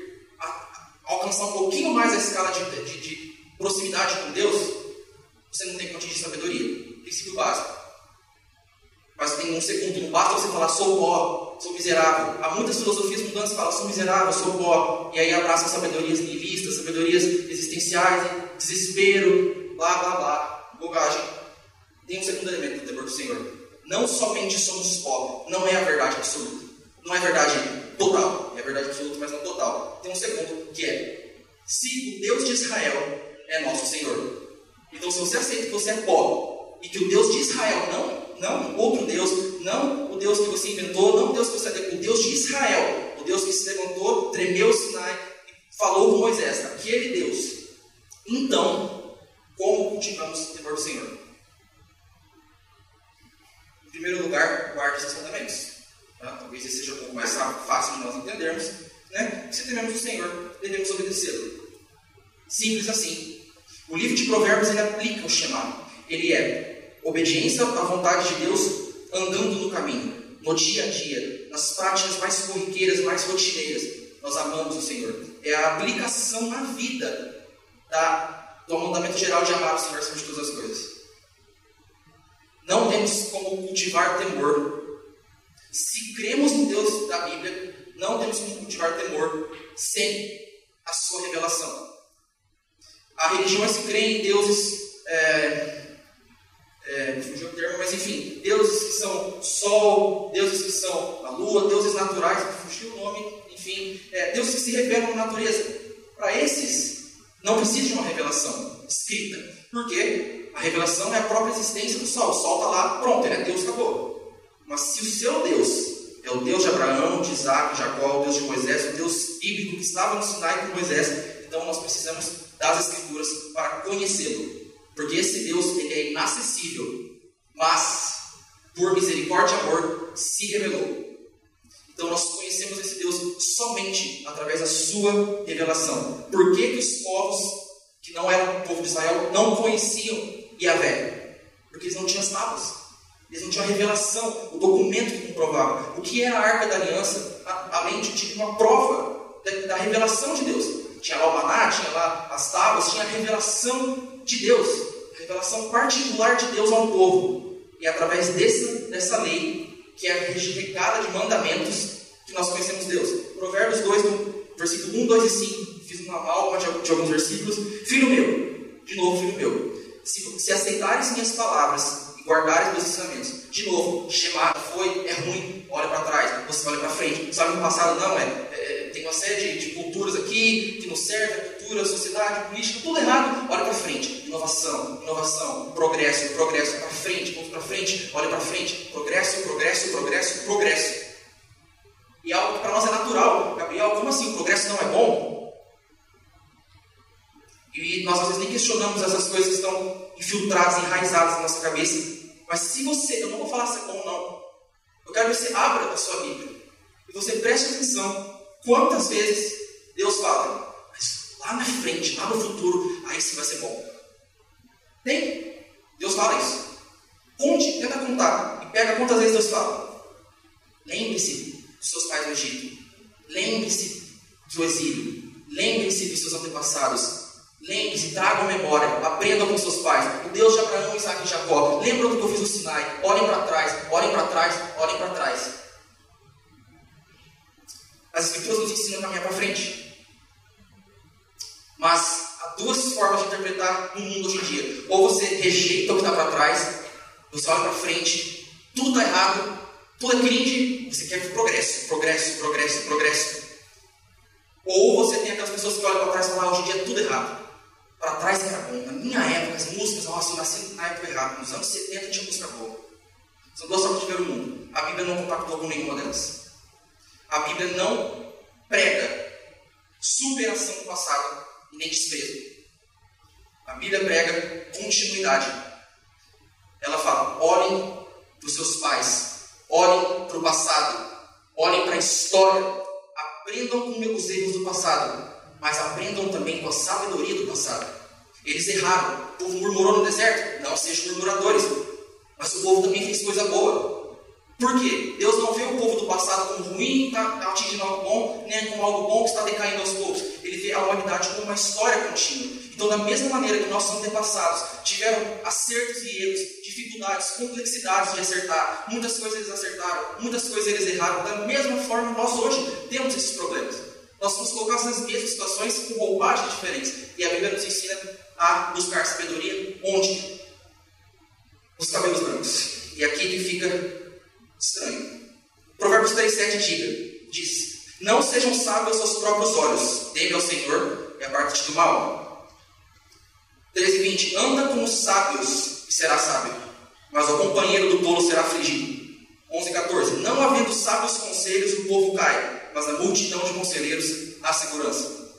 alcançar um pouquinho mais a escala de, de, de proximidade com Deus, você não tem como atingir sabedoria. Princípio básico. Mas tem um segundo, não basta você falar sou pó, sou miserável. Há muitas filosofias mudantes que falam sou miserável, sou pó, e aí abraçam sabedorias nihilistas, sabedorias existenciais, desespero, blá blá blá, bobagem. Tem um segundo elemento do temor do Senhor não somente somos pobres, não é a verdade absoluta. Não é verdade total, é verdade absoluta, mas não total. Tem um segundo, que é: se o Deus de Israel é nosso Senhor. Então, se você aceita que você é pobre e que o Deus de Israel, não, não outro Deus, não o Deus que você inventou, não o Deus que você o Deus de Israel, o Deus que se levantou, tremeu o Sinai e falou com Moisés, aquele Deus. Então, como cultivamos o temor do Senhor? Em primeiro lugar, guarde os mandamentos. Tá? Talvez esse seja um pouco mais fácil de nós entendermos. Né? Se tememos o Senhor, devemos obedecê-lo. Simples assim. O livro de Provérbios ele aplica o chamado. Ele é obediência à vontade de Deus andando no caminho, no dia a dia, nas práticas mais corriqueiras, mais rotineiras. Nós amamos o Senhor. É a aplicação na vida da, do mandamento geral de amar o Senhor acima de todas as coisas. Não temos como cultivar temor. Se cremos no Deus da Bíblia, não temos como cultivar temor sem a sua revelação. Há religiões que creem em deuses. É, é, fugiu o termo, mas enfim, deuses que são sol, deuses que são a lua, deuses naturais, fugiu o nome, enfim, é, deuses que se revelam na natureza. Para esses, não precisa de uma revelação escrita. Por quê? A revelação é a própria existência do sol. O sol está lá, pronto, ele é Deus, acabou. Mas se o seu Deus é o Deus de Abraão, de Isaac, de Jacó, o Deus de Moisés, o Deus bíblico que estava no Sinai com Moisés, então nós precisamos das Escrituras para conhecê-lo. Porque esse Deus ele é inacessível, mas por misericórdia e amor se revelou. Então nós conhecemos esse Deus somente através da sua revelação. Por que, que os povos que não era o povo de Israel, não conheciam Yahvé, porque eles não tinham as tábuas. Eles não tinham a revelação, o documento que comprovava. O que era a arca da aliança, além de uma prova da, da, revelação de Deus. Tinha lá o maná, tinha lá as tábuas, tinha a revelação de Deus, a revelação particular de Deus ao povo. E é através dessa, dessa lei, que é regada de mandamentos, que nós conhecemos Deus. Provérbios 2, versículo 1, 2 e 5, fiz uma de, de alguns versículos. Filho meu, de novo, filho meu, se, se aceitares minhas palavras e guardares meus ensinamentos, de novo, chamado foi, é ruim, olha para trás, você olha para frente. Sabe no passado não, é, é, tem uma série de, de, culturas aqui que não serve, cultura, sociedade, política, tudo errado, olha para frente. Inovação, inovação, progresso, progresso, para frente, ponto para frente, olha para frente, progresso, progresso, progresso, progresso. E algo que para nós é natural. Gabriel, como assim? O progresso não é bom? E nós às vezes nem questionamos essas coisas que estão infiltradas, enraizadas na nossa cabeça. Mas se você, eu não vou falar se é bom não. Eu quero que você abra a sua Bíblia. E você preste atenção quantas vezes Deus fala. Mas lá na frente, lá no futuro, aí sim vai ser bom. Tem? Deus fala isso. Conte, tenta contar. E pega quantas vezes Deus fala. Lembre-se dos seus pais no Egito. Lembre-se do exílio. Lembre-se dos seus antepassados. Lembre-se, tragam memória, aprendam com seus pais. O Deus de Abraão, Isaac e Jacó. Lembram do que eu fiz no Sinai? Olhem para trás, olhem para trás, olhem para trás. As Escrituras nos ensinam a caminhar para frente. Mas há duas formas de interpretar o mundo hoje em dia. Ou você rejeita o que está para trás, você olha para frente, tudo está errado, tudo é cringe, você quer progresso, progresso, progresso, progresso. Ou você tem aquelas pessoas que olham para trás e falam, ah, hoje em dia é tudo errado. Para trás era bom. Na minha época, as músicas, nossa, eu nasci na época errada. Nos anos 70 tinha música boa. São duas formas de ver o mundo. A Bíblia não compactou com nenhuma delas. A Bíblia não prega superação do passado e nem desprezo. A Bíblia prega continuidade. Ela fala: olhem para os seus pais, Olhem para o passado, olhem para a história, aprendam com os erros do passado, mas aprendam também com a sabedoria do passado. Eles erraram, o povo murmurou no deserto, não sejam murmuradores, mas o povo também fez coisa boa. Por quê? Deus não vê o povo do passado como ruim, está atingindo algo bom, nem como algo bom que está decaindo aos poucos. Ele vê a humanidade como uma história contínua. Então, da mesma maneira que nossos antepassados tiveram acertos e erros, dificuldades, complexidades de acertar, muitas coisas eles acertaram, muitas coisas eles erraram, da mesma forma nós hoje temos esses problemas. Nós somos colocados nas mesmas situações com roupagens diferentes. E a Bíblia nos ensina a buscar sabedoria onde? Os cabelos brancos. E aqui que fica estranho. Provérbios 3,7 diga, diz: Não sejam sábios aos próprios olhos, teme ao Senhor e aparte do mal. 13 e 20. Anda com os sábios e será sábio, mas o companheiro do tolo será afligido. 11 e 14. Não havendo sábios conselhos, o povo cai, mas na multidão de conselheiros há segurança.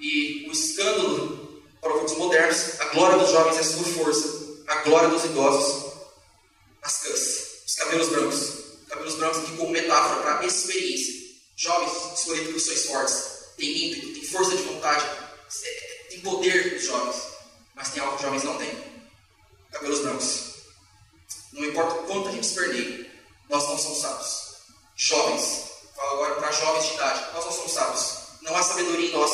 E o escândalo para os modernos, a glória dos jovens é a sua força, a glória dos idosos, as cãs, os cabelos brancos. Cabelos brancos aqui como metáfora para experiência. Jovens escolhidos por suas fortes, tem ímpeto, tem força de vontade, tem poder os jovens. Mas tem algo que jovens não têm: cabelos brancos. Não importa quanto a gente esperneia, nós não somos sábios. Jovens, falo agora para jovens de idade, nós não somos sábios. Não há sabedoria em nós.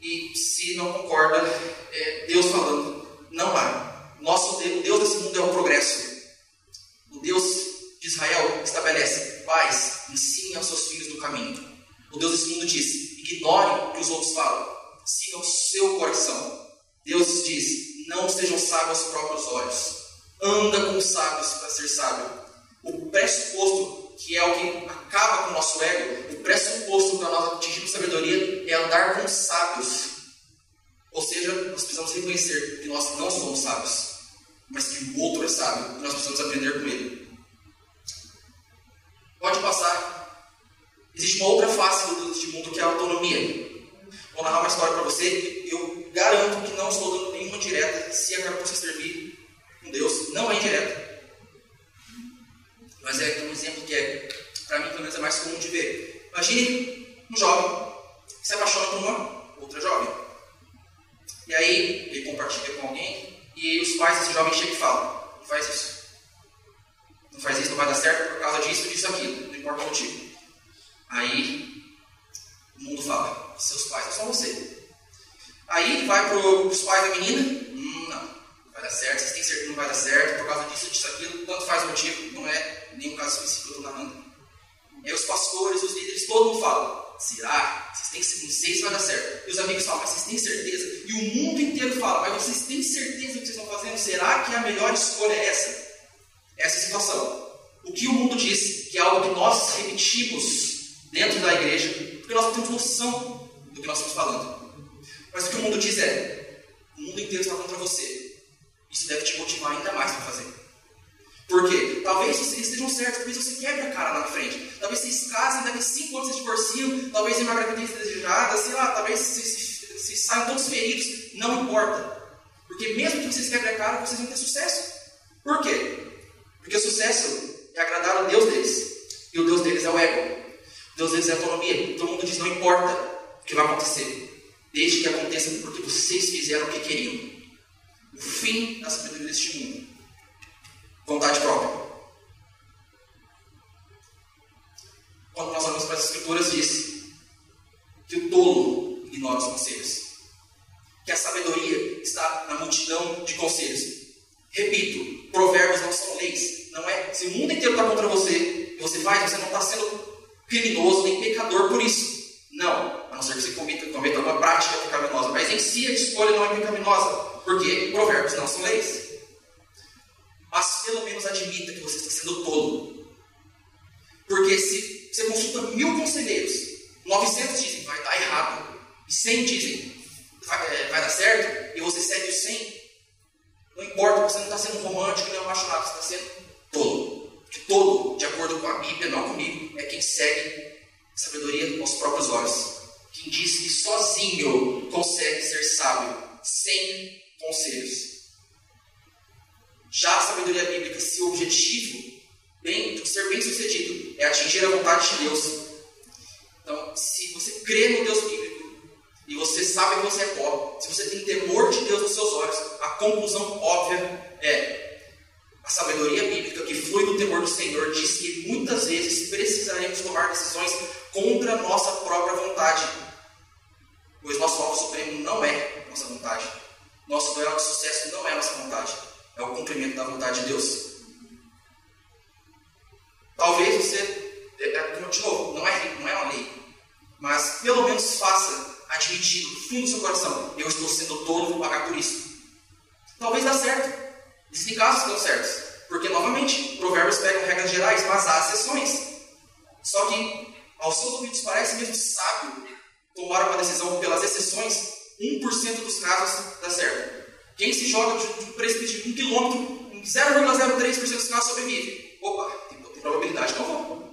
E se não concorda, é Deus falando, não há. Nosso Deus, o Deus desse mundo é o progresso. O Deus de Israel estabelece pais, ensine aos seus filhos no caminho. O Deus desse mundo diz: ignore o que os outros falam, siga o seu coração. Deus diz: não sejam sábios aos próprios olhos. Anda com os sábios para ser sábio. O pressuposto, que é o que acaba com o nosso ego, o pressuposto para nós atingirmos sabedoria é andar com os sábios. Ou seja, nós precisamos reconhecer que nós não somos sábios, mas que o outro é sábio e nós precisamos aprender com ele. Pode passar. Existe uma outra face do mundo que é a autonomia. Vou narrar uma história para você. Eu garanto que não estou dando nenhuma direta. Se é para você servir com Deus, não é indireta. Mas é um exemplo que é, para mim, pelo menos, é mais comum de ver. Imagine um jovem que se apaixona por uma outra jovem. E aí ele compartilha com alguém e os pais desse jovem chegam e falam: não faz isso. Não faz isso, não vai dar certo por causa disso, disso, aquilo. Não importa o motivo. Aí o mundo fala: seus pais é só você. Aí ele vai para os pais da menina: vai dar certo, vocês têm certeza que não vai dar certo por causa disso, disso, aquilo. Tanto faz o motivo, não é nenhum caso específico eu estou narrando. E os pastores, os líderes, todo mundo fala: será? Vocês têm que não sei se vai dar certo. E os amigos falam: mas vocês têm certeza? E o mundo inteiro fala: mas vocês têm certeza do que vocês estão fazendo? Será que a melhor escolha é essa? Essa é situação. O que o mundo diz, que é algo que nós repetimos dentro da igreja, porque nós não temos noção do que nós estamos falando. Mas o que o mundo diz é: o mundo inteiro está contra você. Isso deve te motivar ainda mais para fazer. Por quê? Talvez vocês estejam certos, talvez você quebre a cara lá na frente. Talvez vocês casem, daqui cinco anos vocês divorciam, talvez em uma gravidez desejada, sei lá, talvez vocês, vocês saiam todos feridos. Não importa. Porque mesmo que vocês quebrem a cara, vocês vão ter sucesso. Por quê? Porque o sucesso é agradar ao Deus deles. E o Deus deles é o ego. O Deus deles é a autonomia. Todo mundo diz: não importa o que vai acontecer, desde que aconteça porque vocês fizeram o que queriam. Fim da sabedoria deste mundo. Vontade própria. Quando nós olhamos para as Escrituras, diz que o tolo ignora os conselhos. Que a sabedoria está na multidão de conselhos. Repito, provérbios não são leis. Não é. Se o mundo inteiro está contra você e você faz, você não está sendo criminoso Porque provérbios não são leis. Deus. 0,03% dos casos sobrevive. Opa, tem, tem probabilidade que eu vou.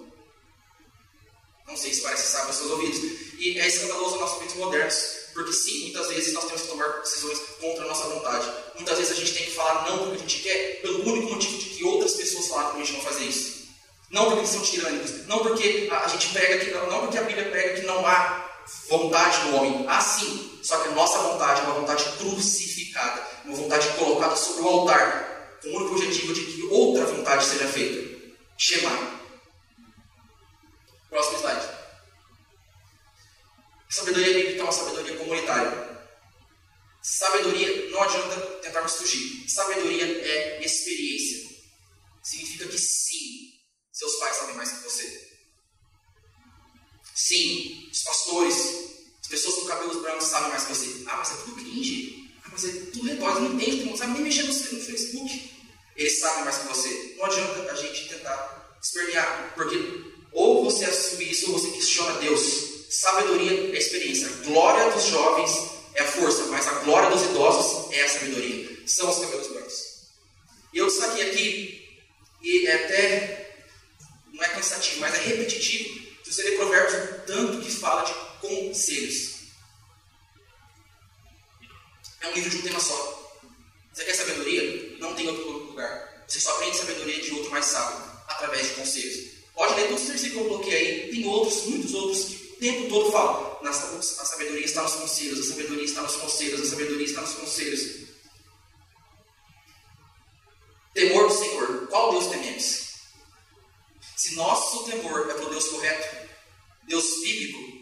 Não sei se parece sábio aos seus ouvidos. E é escandaloso aos nossos ouvidos modernos, porque sim, muitas vezes nós temos que tomar decisões contra a nossa vontade. Muitas vezes a gente tem que falar não porque a gente quer, pelo único motivo de que outras pessoas falaram que a gente não fazer isso. Não porque eles são tirânicos, não porque a gente prega que não, não porque a Bíblia prega que não há vontade no homem. Há sim, só que a nossa vontade é uma vontade crucificada, uma vontade colocada sobre o altar, com o único objetivo de que outra vontade seja feita. Chamar. Próximo slide. Sabedoria bíblica é uma sabedoria comunitária. Sabedoria, não adianta tentarmos fugir. Sabedoria é experiência. Significa que sim, seus pais sabem mais que você. Sim, os pastores, as pessoas com cabelos brancos sabem mais que você. Ah, mas é tudo cringe. É tudo retórico, não entende, não sabe nem mexer no Facebook. Eles sabem mais que você. Não adianta a gente tentar espernear, porque ou você assume isso ou você questiona Deus. Sabedoria é experiência. A glória dos jovens é a força, mas a glória dos idosos é a sabedoria. São os cabelos brancos. E eu destaquei aqui, e é até, não é cansativo, mas é repetitivo. Se você ler Provérbios, tanto que fala de conselhos. É um livro de um tema só. Você quer sabedoria? Não tem outro lugar. Você só aprende sabedoria de outro mais sábio, através de conselhos. Pode ler todos os versículos que eu coloquei aí. Tem outros, muitos outros que tempo todo fala: a sabedoria está nos conselhos, a sabedoria está nos conselhos, a sabedoria está nos conselhos. Temor do Senhor. Qual Deus tememos? Se nosso temor é para o Deus correto, Deus bíblico,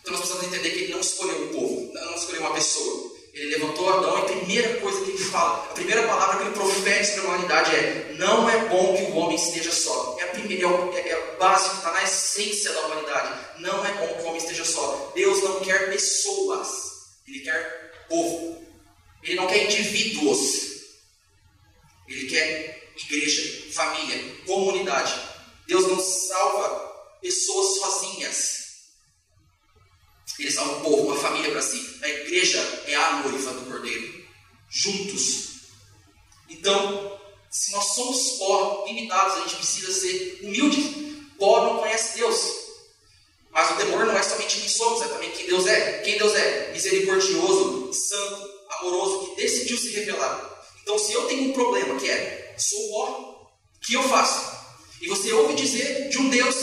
então nós precisamos entender que Ele não escolheu um povo, não escolheu uma pessoa. Ele levantou Adão e a primeira coisa que ele fala, a primeira palavra que ele profere sobre a humanidade é: Não é bom que o homem esteja só. É a primeira, é, é, é básico, está na essência da humanidade. Não é bom que o homem esteja só. Deus não quer pessoas, ele quer povo. Ele não quer indivíduos. Ele quer igreja, família, comunidade. Deus não salva pessoas sozinhas. Ele salva um povo, uma família para si. A igreja é a noiva do Cordeiro. Juntos. Então, se nós somos pó, limitados, a gente precisa ser humilde. Pó não conhece Deus. Mas o temor não é somente quem somos, é também quem Deus é. Quem Deus é? Misericordioso, santo, amoroso, que decidiu se revelar. Então, se eu tenho um problema que é, sou pó, o que eu faço? E você ouve dizer de um Deus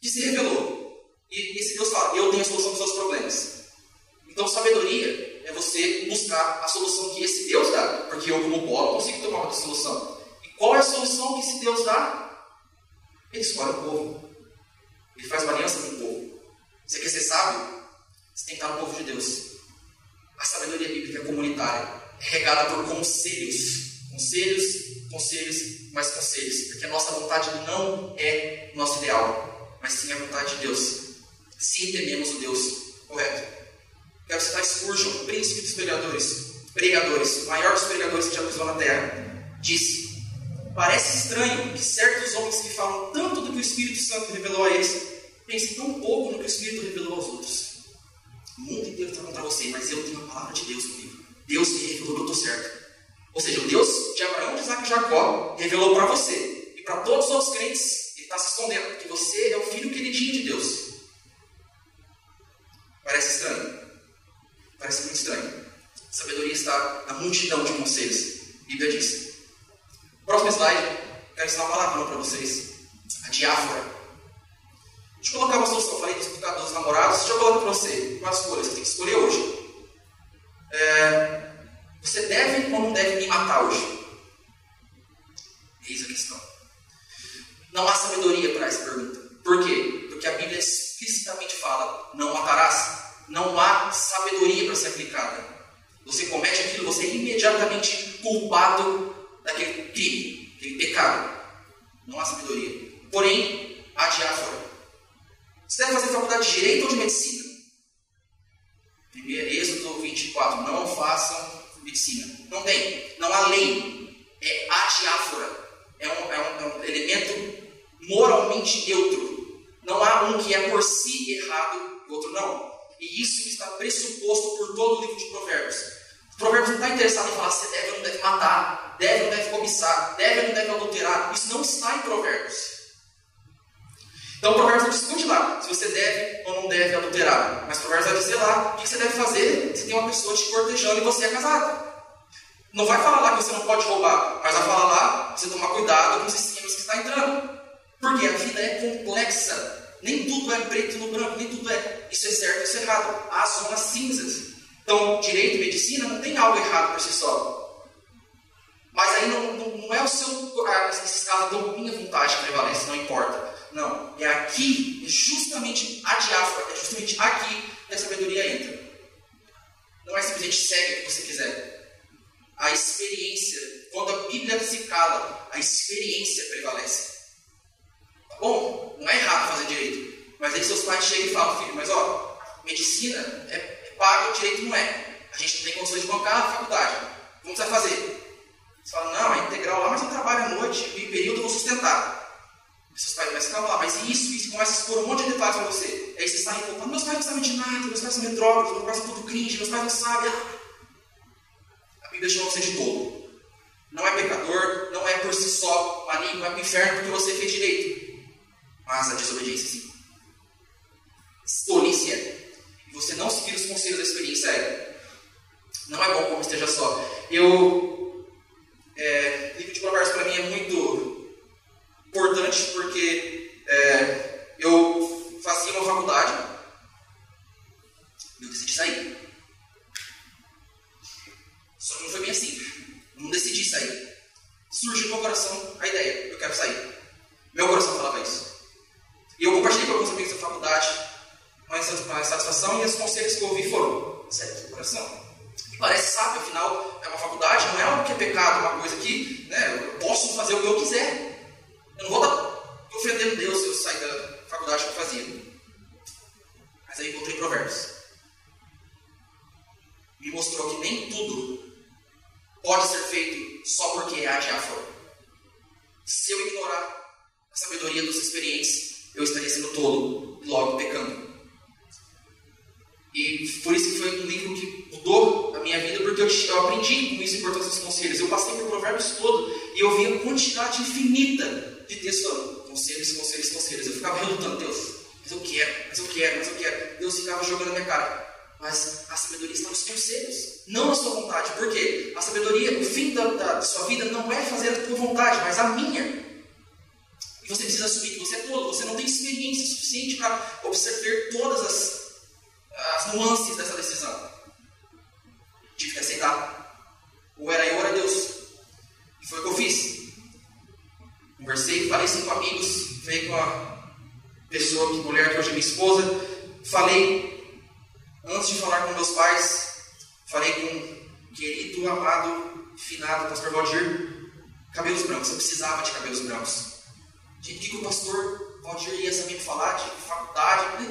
que se revelou. E esse Deus fala: Eu tenho a solução dos seus problemas. Então, sabedoria é você buscar a solução que esse Deus dá. Porque eu, como não consigo tomar outra solução. E qual é a solução que esse Deus dá? Ele escolhe o povo. Ele faz uma aliança com o povo. Você quer ser sábio? Você tem que estar no povo de Deus. A sabedoria bíblica é comunitária. É regada por conselhos. Conselhos, conselhos, mais conselhos. Porque a nossa vontade não é nosso ideal, mas sim a vontade de Deus se entendemos o Deus correto. Quero citar Spurgeon, príncipe dos pregadores, pregadores, maior dos pregadores que já pisou na terra, disse: Parece estranho que certos homens que falam tanto do que o Espírito Santo revelou a eles, pensem tão pouco no que o Espírito revelou aos outros. O mundo inteiro está contra você, mas eu tenho a palavra de Deus comigo. Deus me revelou que eu estou certo. Ou seja, o Deus de Abraão, de Isaac e Jacó revelou para você. E para todos os crentes, ele está se escondendo, que você é o filho queridinho de Deus. Parece estranho? Parece muito estranho. Sabedoria está na multidão de conselhos. A Bíblia diz. Próximo slide. Quero ensinar uma palavra para vocês. A diáfora. Deixa eu colocar uma solução. Falei dos, dos namorados. Deixa eu colocar para você. Uma escolha. Você tem que escolher hoje. É, você deve ou não deve me matar hoje? Eis a questão. Não há sabedoria para essa pergunta. Por quê? Porque a Bíblia explicitamente fala: não matarás. Não há sabedoria para ser aplicada. Você comete aquilo, você é imediatamente culpado daquele crime, daquele pecado. Não há sabedoria. Porém, há diáfora. Você deve fazer faculdade de Direito ou de Medicina? Primeiro, Êxodo 24. Não façam medicina. Não tem. Não há lei. É a diáfora. É um, é um, é um elemento moralmente neutro. Não há um que é por si errado e outro não. E isso está pressuposto por todo o livro de Provérbios. Provérbios não está interessado em falar se deve ou não deve matar, deve ou não deve cobiçar, deve ou não deve adulterar. Isso não está em Provérbios. Então, Provérbios não discute lá se você deve ou não deve adulterar. Mas Provérbios vai dizer lá o que você deve fazer se tem uma pessoa te cortejando e você é casado. Não vai falar lá que você não pode roubar, mas vai falar lá você tomar cuidado com os esquemas que está entrando. Porque a vida é complexa. Nem tudo é preto no branco, nem tudo é isso é certo, isso é errado. Há zonas cinzas. Então, direito e medicina não tem algo errado por si só. Mas aí não, não, não é o seu, nesses casos, então minha vontade que prevalece, não importa. Não, é aqui, é justamente a diáfora, é justamente aqui que a sabedoria entra. Não é simplesmente segue o que você quiser. A experiência, quando a Bíblia se cala, a experiência prevalece. Bom, não é errado fazer direito. Mas aí seus pais chegam e falam, filho, mas ó, medicina é, é paga, direito não é. A gente não tem condições de bancar a faculdade. Como você vai fazer? Você fala, não, é integral lá, mas eu trabalho à noite, em período eu vou sustentar. E seus pais começam a falar, mas isso, isso, começa a expor um monte de detalhes para você. Aí você sai reclamando, meus pais não sabem de nada, meus pais são retrógrados, meus pais são tudo cringe, meus pais não sabem. A Bíblia chama você de todo. Não é pecador, não é por si só maligno, vai para o inferno porque você fez direito mas a desobediência sim. Tolice é. E você não seguir os conselhos da experiência é. Não é bom como esteja só. Eu. É, livro de Provérbios para mim é muito importante porque é, eu fazia uma faculdade, eu decidi sair. Só que não foi bem assim. Eu não decidi sair. Surgiu no meu coração a ideia, eu quero sair. Meu coração falava isso. E eu compartilhei com alguns amigos da faculdade mas a satisfação e os conselhos que eu ouvi foram: segue o coração. Parece sábio, afinal, é uma faculdade, não é algo que é pecado, é uma coisa que né, eu posso fazer o que eu quiser. Eu não vou estar ofendendo Deus se eu sair da faculdade que eu fazia. Mas aí encontrei provérbios. Me mostrou que nem tudo pode ser feito só porque há diáforo. Se eu ignorar a sabedoria dos experientes, eu estaria sendo tolo logo pecando. E por isso que foi um livro que mudou a minha vida, porque eu, eu aprendi com isso a importância dos conselhos. Eu passei por provérbios todo e eu via quantidade infinita de falando conselhos, conselhos, conselhos. Eu ficava relutando, Deus, mas eu quero, mas eu quero, mas eu quero. Deus ficava jogando na minha cara. Mas a sabedoria está nos conselhos, não na sua vontade. Por quê? A sabedoria, o fim da, da sua vida não é fazer a tua vontade, mas a minha. Você precisa assumir que você é todo, você não tem experiência suficiente para observar todas as as nuances dessa decisão. Tive que aceitar. Ou era eu, ou era Deus. E foi o que eu fiz. Conversei, falei com amigos, veio com a pessoa, que mulher que hoje é minha esposa. Falei, antes de falar com meus pais, falei com o querido, amado, finado pastor Valdir, cabelos brancos. Eu precisava de cabelos brancos. O que o pastor Valdir ia saber falar de faculdade,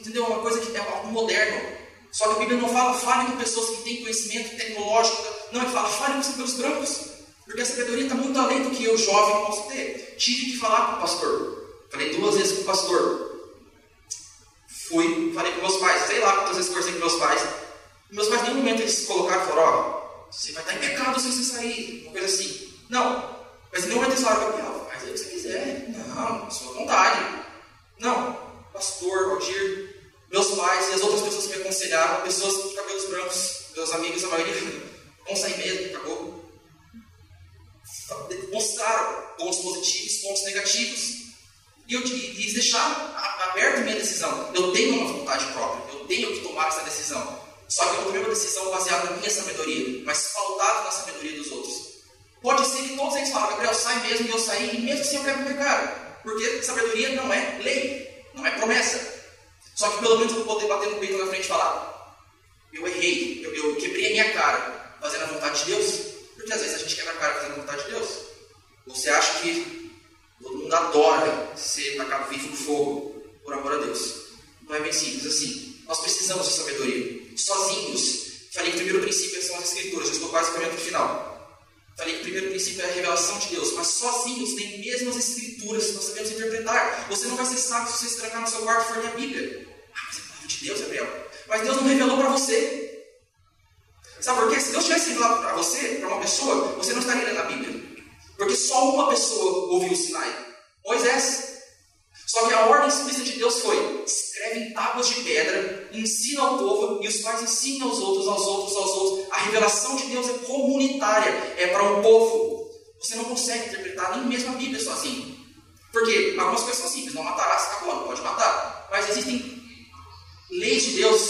entendeu? Uma coisa que é algo moderno. Só que a Bíblia não fala, fale com pessoas que têm conhecimento tecnológico. Não, ele fala, fale com os cabelos brancos. Porque a sabedoria está muito além do que eu, jovem, posso ter. Tive que falar com o pastor. Falei duas vezes com o pastor. Fui, falei com meus pais. Sei lá quantas vezes conversei com meus pais. Meus pais, em nenhum momento, eles colocaram e falaram: Ó, você vai estar em pecado se você sair. Uma coisa assim. Não. Mas em nenhum momento eles falaram: Gabriel, faz aí o que você quiser. Não, sua vontade. Não, pastor, Valdir, meus pais e as outras pessoas que me aconselharam, pessoas de cabelos brancos, meus amigos, a maioria, <laughs> vão sair mesmo, acabou. Mostraram pontos positivos, pontos negativos. E eu e deixaram aberto minha decisão. Eu tenho uma vontade própria, eu tenho que tomar essa decisão. Só que eu tomei uma decisão baseada na minha sabedoria, mas pautado na sabedoria dos outros. Pode ser que todos eles falem, Gabriel, sai mesmo, e eu saí, e mesmo assim eu quero pecar. Porque sabedoria não é lei, não é promessa. Só que pelo menos eu vou poder bater no peito na frente e falar: eu errei, eu, eu quebrei a minha cara fazendo a vontade de Deus. Porque às vezes a gente quebra a cara fazendo a vontade de Deus. Você acha que todo mundo adora ser tacado vivo no fogo por amor a Deus. Não é bem simples assim. Nós precisamos de sabedoria. Sozinhos. Falei que o primeiro princípio são as escrituras. Eu estou quase caminhando para o final. Falei que o primeiro princípio é a revelação de Deus, mas sozinhos, nem mesmo as escrituras nós sabemos interpretar. Você não vai ser sábio se você se trancar no seu quarto e for ler a Bíblia. Ah, mas é a palavra de Deus, Gabriel. Mas Deus não revelou para você. Sabe por quê? Se Deus tivesse revelado para você, para uma pessoa, você não estaria lendo a Bíblia. Porque só uma pessoa ouviu o Sinai. Moisés. Só que a ordem explícita de Deus foi: escreve em tábuas de pedra, ensina ao povo, e os pais ensinam aos outros, aos outros, aos outros. A revelação de Deus é comunitária, é para um povo. Você não consegue interpretar nem mesmo a Bíblia sozinho. Porque algumas coisas são simples: não matarás, acabou, não pode matar. Mas existem leis de Deus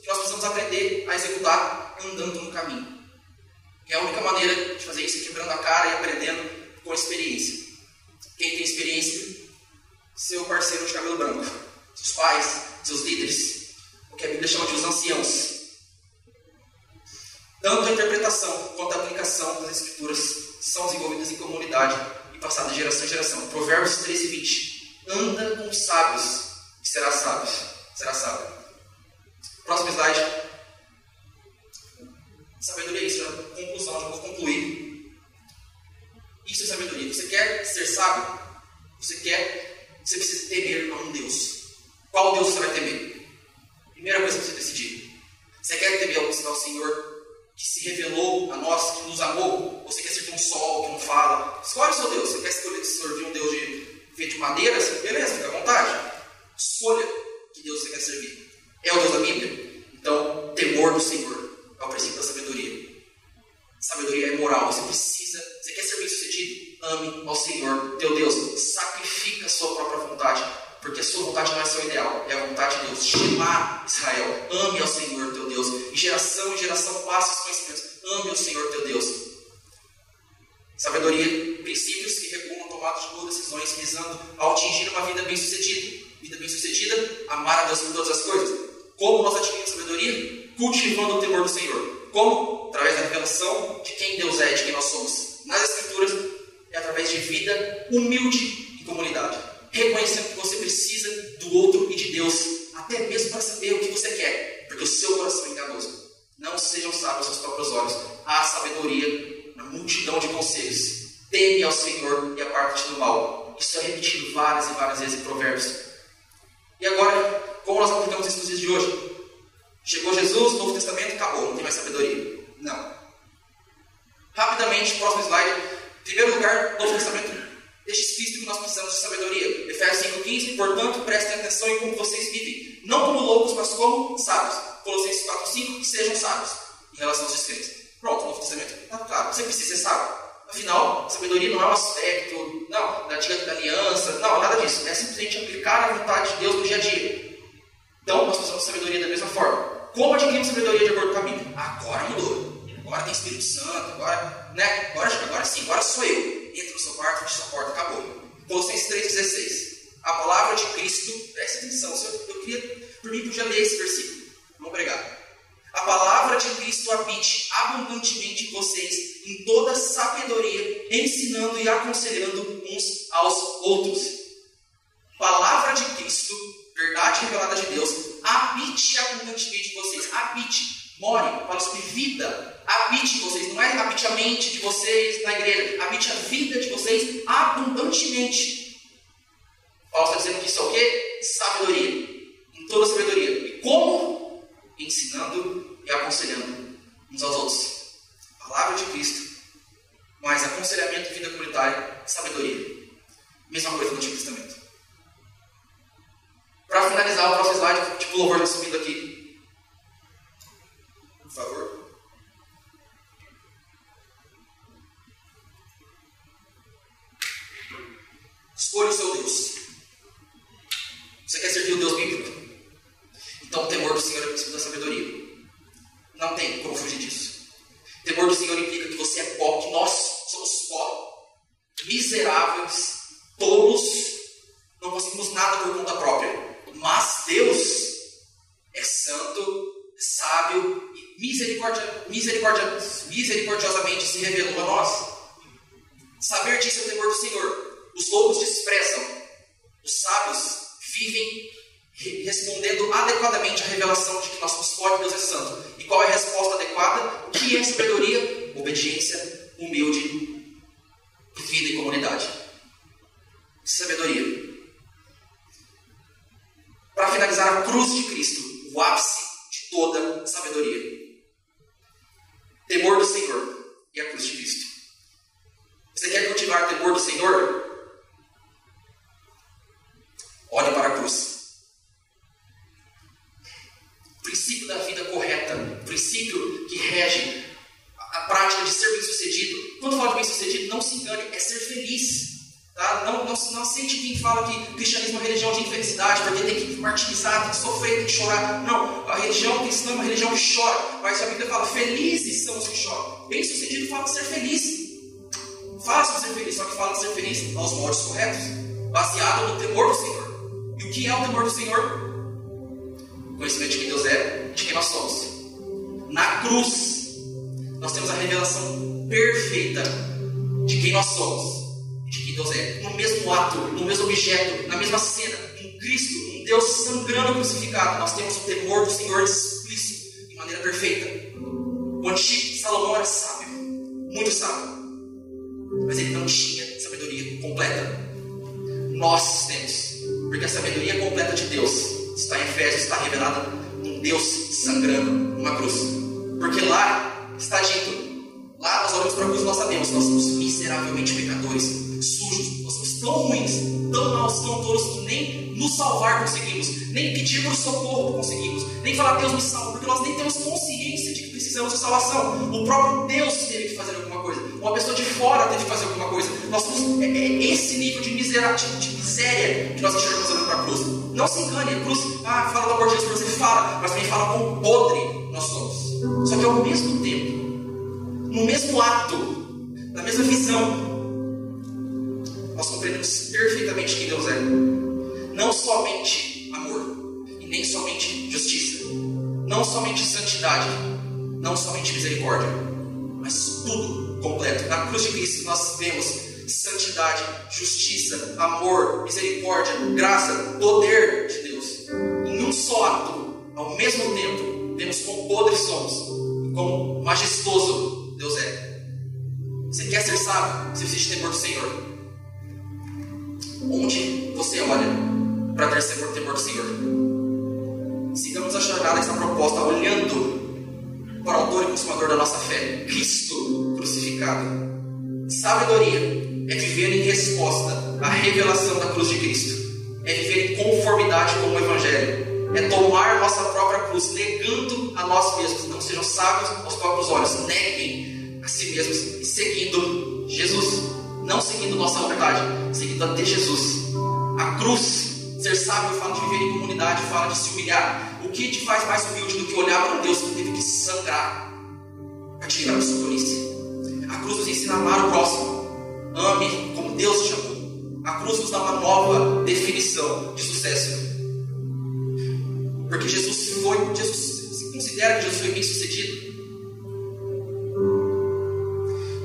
que nós precisamos aprender a executar andando no caminho. é a única maneira de fazer isso é quebrando a cara e aprendendo com experiência. Quem tem experiência seu parceiro de cabelo branco, seus pais, seus líderes, o que a Bíblia chama de os anciãos. Tanto a interpretação quanto a aplicação das Escrituras são desenvolvidas em comunidade e passadas de geração em geração. Provérbios 13 e 20. Anda com sábios e será sábio. Será sábio. Próximo slide. Sabedoria é isso, conclusão, já vou concluir. Isso é sabedoria. Você quer ser sábio? Você quer você precisa temer a um Deus. Qual Deus você vai temer? Primeira coisa que você decidir. Você quer temer ao Senhor que se revelou a nós, que nos amou? Ou você quer servir um sol que não fala? Escolhe o seu Deus. Você quer servir um Deus de, feito de madeira? Beleza, fica à vontade. Escolha que Deus você quer servir. É o Deus da Bíblia? Então, temor do Senhor é o princípio da sabedoria. Sabedoria é moral. Você precisa, você quer ser bem sucedido? Ame ao Senhor, teu Deus. Sacrifica a sua própria vontade Porque a sua vontade não é seu ideal, é a vontade de Deus. Shema Israel, ame ao Senhor teu Deus. E geração em geração passe os conhecimentos. Ame ao Senhor teu Deus. Sabedoria, princípios que regulam tomada de boas decisões, visando ao atingir uma vida bem-sucedida. Vida bem-sucedida, amar a Deus por todas as coisas. Como nós adquirimos sabedoria? Cultivando o temor do Senhor. Como? Através da revelação de quem Deus é, de quem nós somos. Nas Escrituras, é através de vida humilde em comunidade. Reconhecendo que você precisa do outro e de Deus, até mesmo para saber o que você quer, porque o seu coração é enganoso. Não sejam sábios aos próprios olhos. Há sabedoria na multidão de conselhos. Teme ao Senhor e aparte do mal. Isso é repetido várias e várias vezes em Provérbios. E agora, como nós aplicamos isso nos dias de hoje? Chegou Jesus, Novo Testamento, acabou, não tem mais sabedoria. Não. Rapidamente, próximo slide. Em primeiro lugar, Novo Testamento deixa explícito que nós precisamos de sabedoria. Efésios 5,15, portanto, prestem atenção em como vocês vivem. Não como loucos, mas como sábios. Colossenses 4,5, que sejam sábios em relação aos descrentes. Pronto, Novo Testamento. Está claro, você precisa ser sábio. Afinal, sabedoria não é um aspecto, não, da antiga aliança, não, nada disso. É simplesmente aplicar a vontade de Deus no dia a dia. Então, nós precisamos de sabedoria da mesma forma. Como adquirimos sabedoria de acordo com a Bíblia? Agora mudou. Agora tem Espírito Santo, agora, né? Agora, agora sim, agora sou eu. Entra no seu quarto, fecha sua porta, acabou. Colossenses 3,16. A palavra de Cristo, preste atenção, eu, eu queria, por mim, podia ler esse versículo. Vamos pregar. A palavra de Cristo habite abundantemente em vocês, em toda sabedoria, ensinando e aconselhando uns aos outros. Palavra de Cristo, verdade revelada de Deus, habite abundantemente em vocês. Habite, more, fala sobre vida. Habite vocês, não é habite a mente de vocês na igreja, habite a vida de vocês abundantemente. Paulo está dizendo que isso é o quê? Sabedoria. Em toda sabedoria. E como? ensinando e aconselhando uns aos outros. Palavra de Cristo, mas aconselhamento vida comunitária, sabedoria. Mesma coisa no Antigo Testamento. Para finalizar o próximo slide, tipo louvor está subindo aqui. Por favor. Escolha o seu Deus. Você quer servir o Deus bíblico? Então, o temor do Senhor é o princípio da sabedoria. Não tem como fugir disso. O temor do Senhor implica que você é pobre, que nós somos pobres, miseráveis, tolos, não conseguimos nada por conta própria. Mas Deus é santo, sábio e misericordia, misericordia, misericordiosamente se revelou a nós. Saber disso é o temor do Senhor. Os loucos desprezam, os sábios vivem respondendo adequadamente à revelação de que nós somos fortes, Deus é santo. E qual é a resposta adequada? O que é sabedoria? Obediência, humilde, vida em comunidade. Sabedoria. Para finalizar, a cruz de Cristo, o ápice de toda sabedoria. Temor do Senhor e a cruz de Cristo. Você quer cultivar o temor do Senhor? Olhe para a cruz princípio da vida correta, o princípio que rege a, prática de ser bem-sucedido. Quando falo de bem-sucedido, não se engane, é ser feliz. Tá? Não, não, não aceite quem fala que o cristianismo é religião de infelicidade, porque tem que martirizar, tem que sofrer, tem que chorar. Não, a religião cristã é uma religião que chora, mas a Bíblia fala: felizes são os que choram. Bem-sucedido fala de ser feliz. Fala sobre ser feliz, só que fala de ser feliz aos moldes corretos, baseado no temor do Senhor. E o que é o temor do Senhor? conhecimento de quem Deus é, de quem nós somos. Na cruz, nós temos a revelação perfeita de quem nós somos de quem Deus é. No mesmo ato, no mesmo objeto, na mesma cena, em Cristo, um Deus sangrando crucificado, nós temos o temor do Senhor explícito, de maneira perfeita. O antigo Salomão era sábio, muito sábio, mas ele não tinha sabedoria completa. Nós temos, porque a sabedoria completa de Deus está em Efésios, está revelada um Deus sangrando numa cruz. Porque lá está dito, lá nós olhamos para a cruz e nós sabemos, nós somos miseravelmente pecadores, sujos, nós somos tão ruins, tão maus, tão tolos que nem nos salvar conseguimos, nem pedir por socorro conseguimos, nem falar Deus me salva, porque nós nem temos consciência de que precisamos de salvação. O próprio Deus teve que fazer alguma coisa, uma pessoa de fora teve que fazer alguma coisa. Nós somos é, é esse nível de miserabilidade, de séria que nós enxergamos olhando para a cruz. Não se engane, a cruz, ah, fala do amor de Deus você, fala, mas também fala quão podre nós somos. Só que ao mesmo tempo, no mesmo ato, na mesma visão, nós compreendemos perfeitamente quem Deus é. Não somente amor, e nem somente justiça, não somente santidade, não somente misericórdia, mas tudo completo. Na cruz de Cristo nós vemos santidade, justiça, amor, misericórdia, graça, poder de Deus. Em um só ato, ao mesmo tempo, vemos quão podres somos e quão majestoso Deus é. Você quer ser sábio? Você precisa de temor do Senhor. Onde você olha para ter temor, temor do Senhor? Sigamos a jornada essa proposta olhando para o autor e consumador da nossa fé, Cristo crucificado. Sabedoria é viver em resposta à revelação da cruz de Cristo. É viver em conformidade com o Evangelho é tomar nossa própria cruz, negando a nós mesmos. Não sejam sábios aos próprios olhos, neguem a si mesmos seguindo Jesus. Não seguindo nossa vontade, seguindo a de Jesus. A cruz, ser sábio, fala de viver em comunidade, fala de se humilhar. O que te faz mais humilde do que olhar para um Deus que teve que sangrar para te livrar da sua tolice? A cruz nos ensina a amar o próximo. Ame como Deus te amou. A cruz nos dá uma nova definição de sucesso. Porque Jesus foi, Jesus se considera que Jesus foi bem sucedido.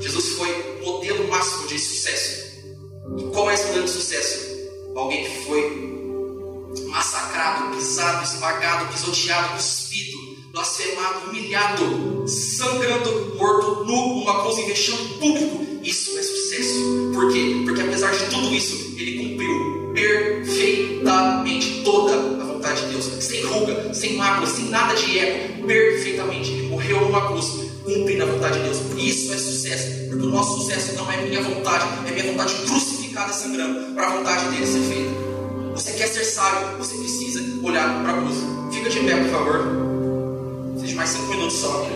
Jesus foi o modelo máximo de sucesso. E qual é esse modelo de sucesso? Alguém que foi massacrado, pisado, esmagado, pisoteado, cuspido, blasfemado, humilhado, sangrando, morto, nu, numa cruz em vexame público. Isso é sucesso. Por quê? Porque apesar de tudo isso, ele cumpriu perfeitamente toda vontade de Deus, sem ruga, sem mácula, sem nada de eco, perfeitamente. Ele morreu numa cruz, cumprindo a vontade de Deus. Isso é sucesso, porque o nosso sucesso não é minha vontade, é minha vontade crucificada sangrando para a vontade dele ser feita. Você quer ser sábio, você precisa olhar para a cruz. Fica de pé, por favor. Seja mais cinco minutos só.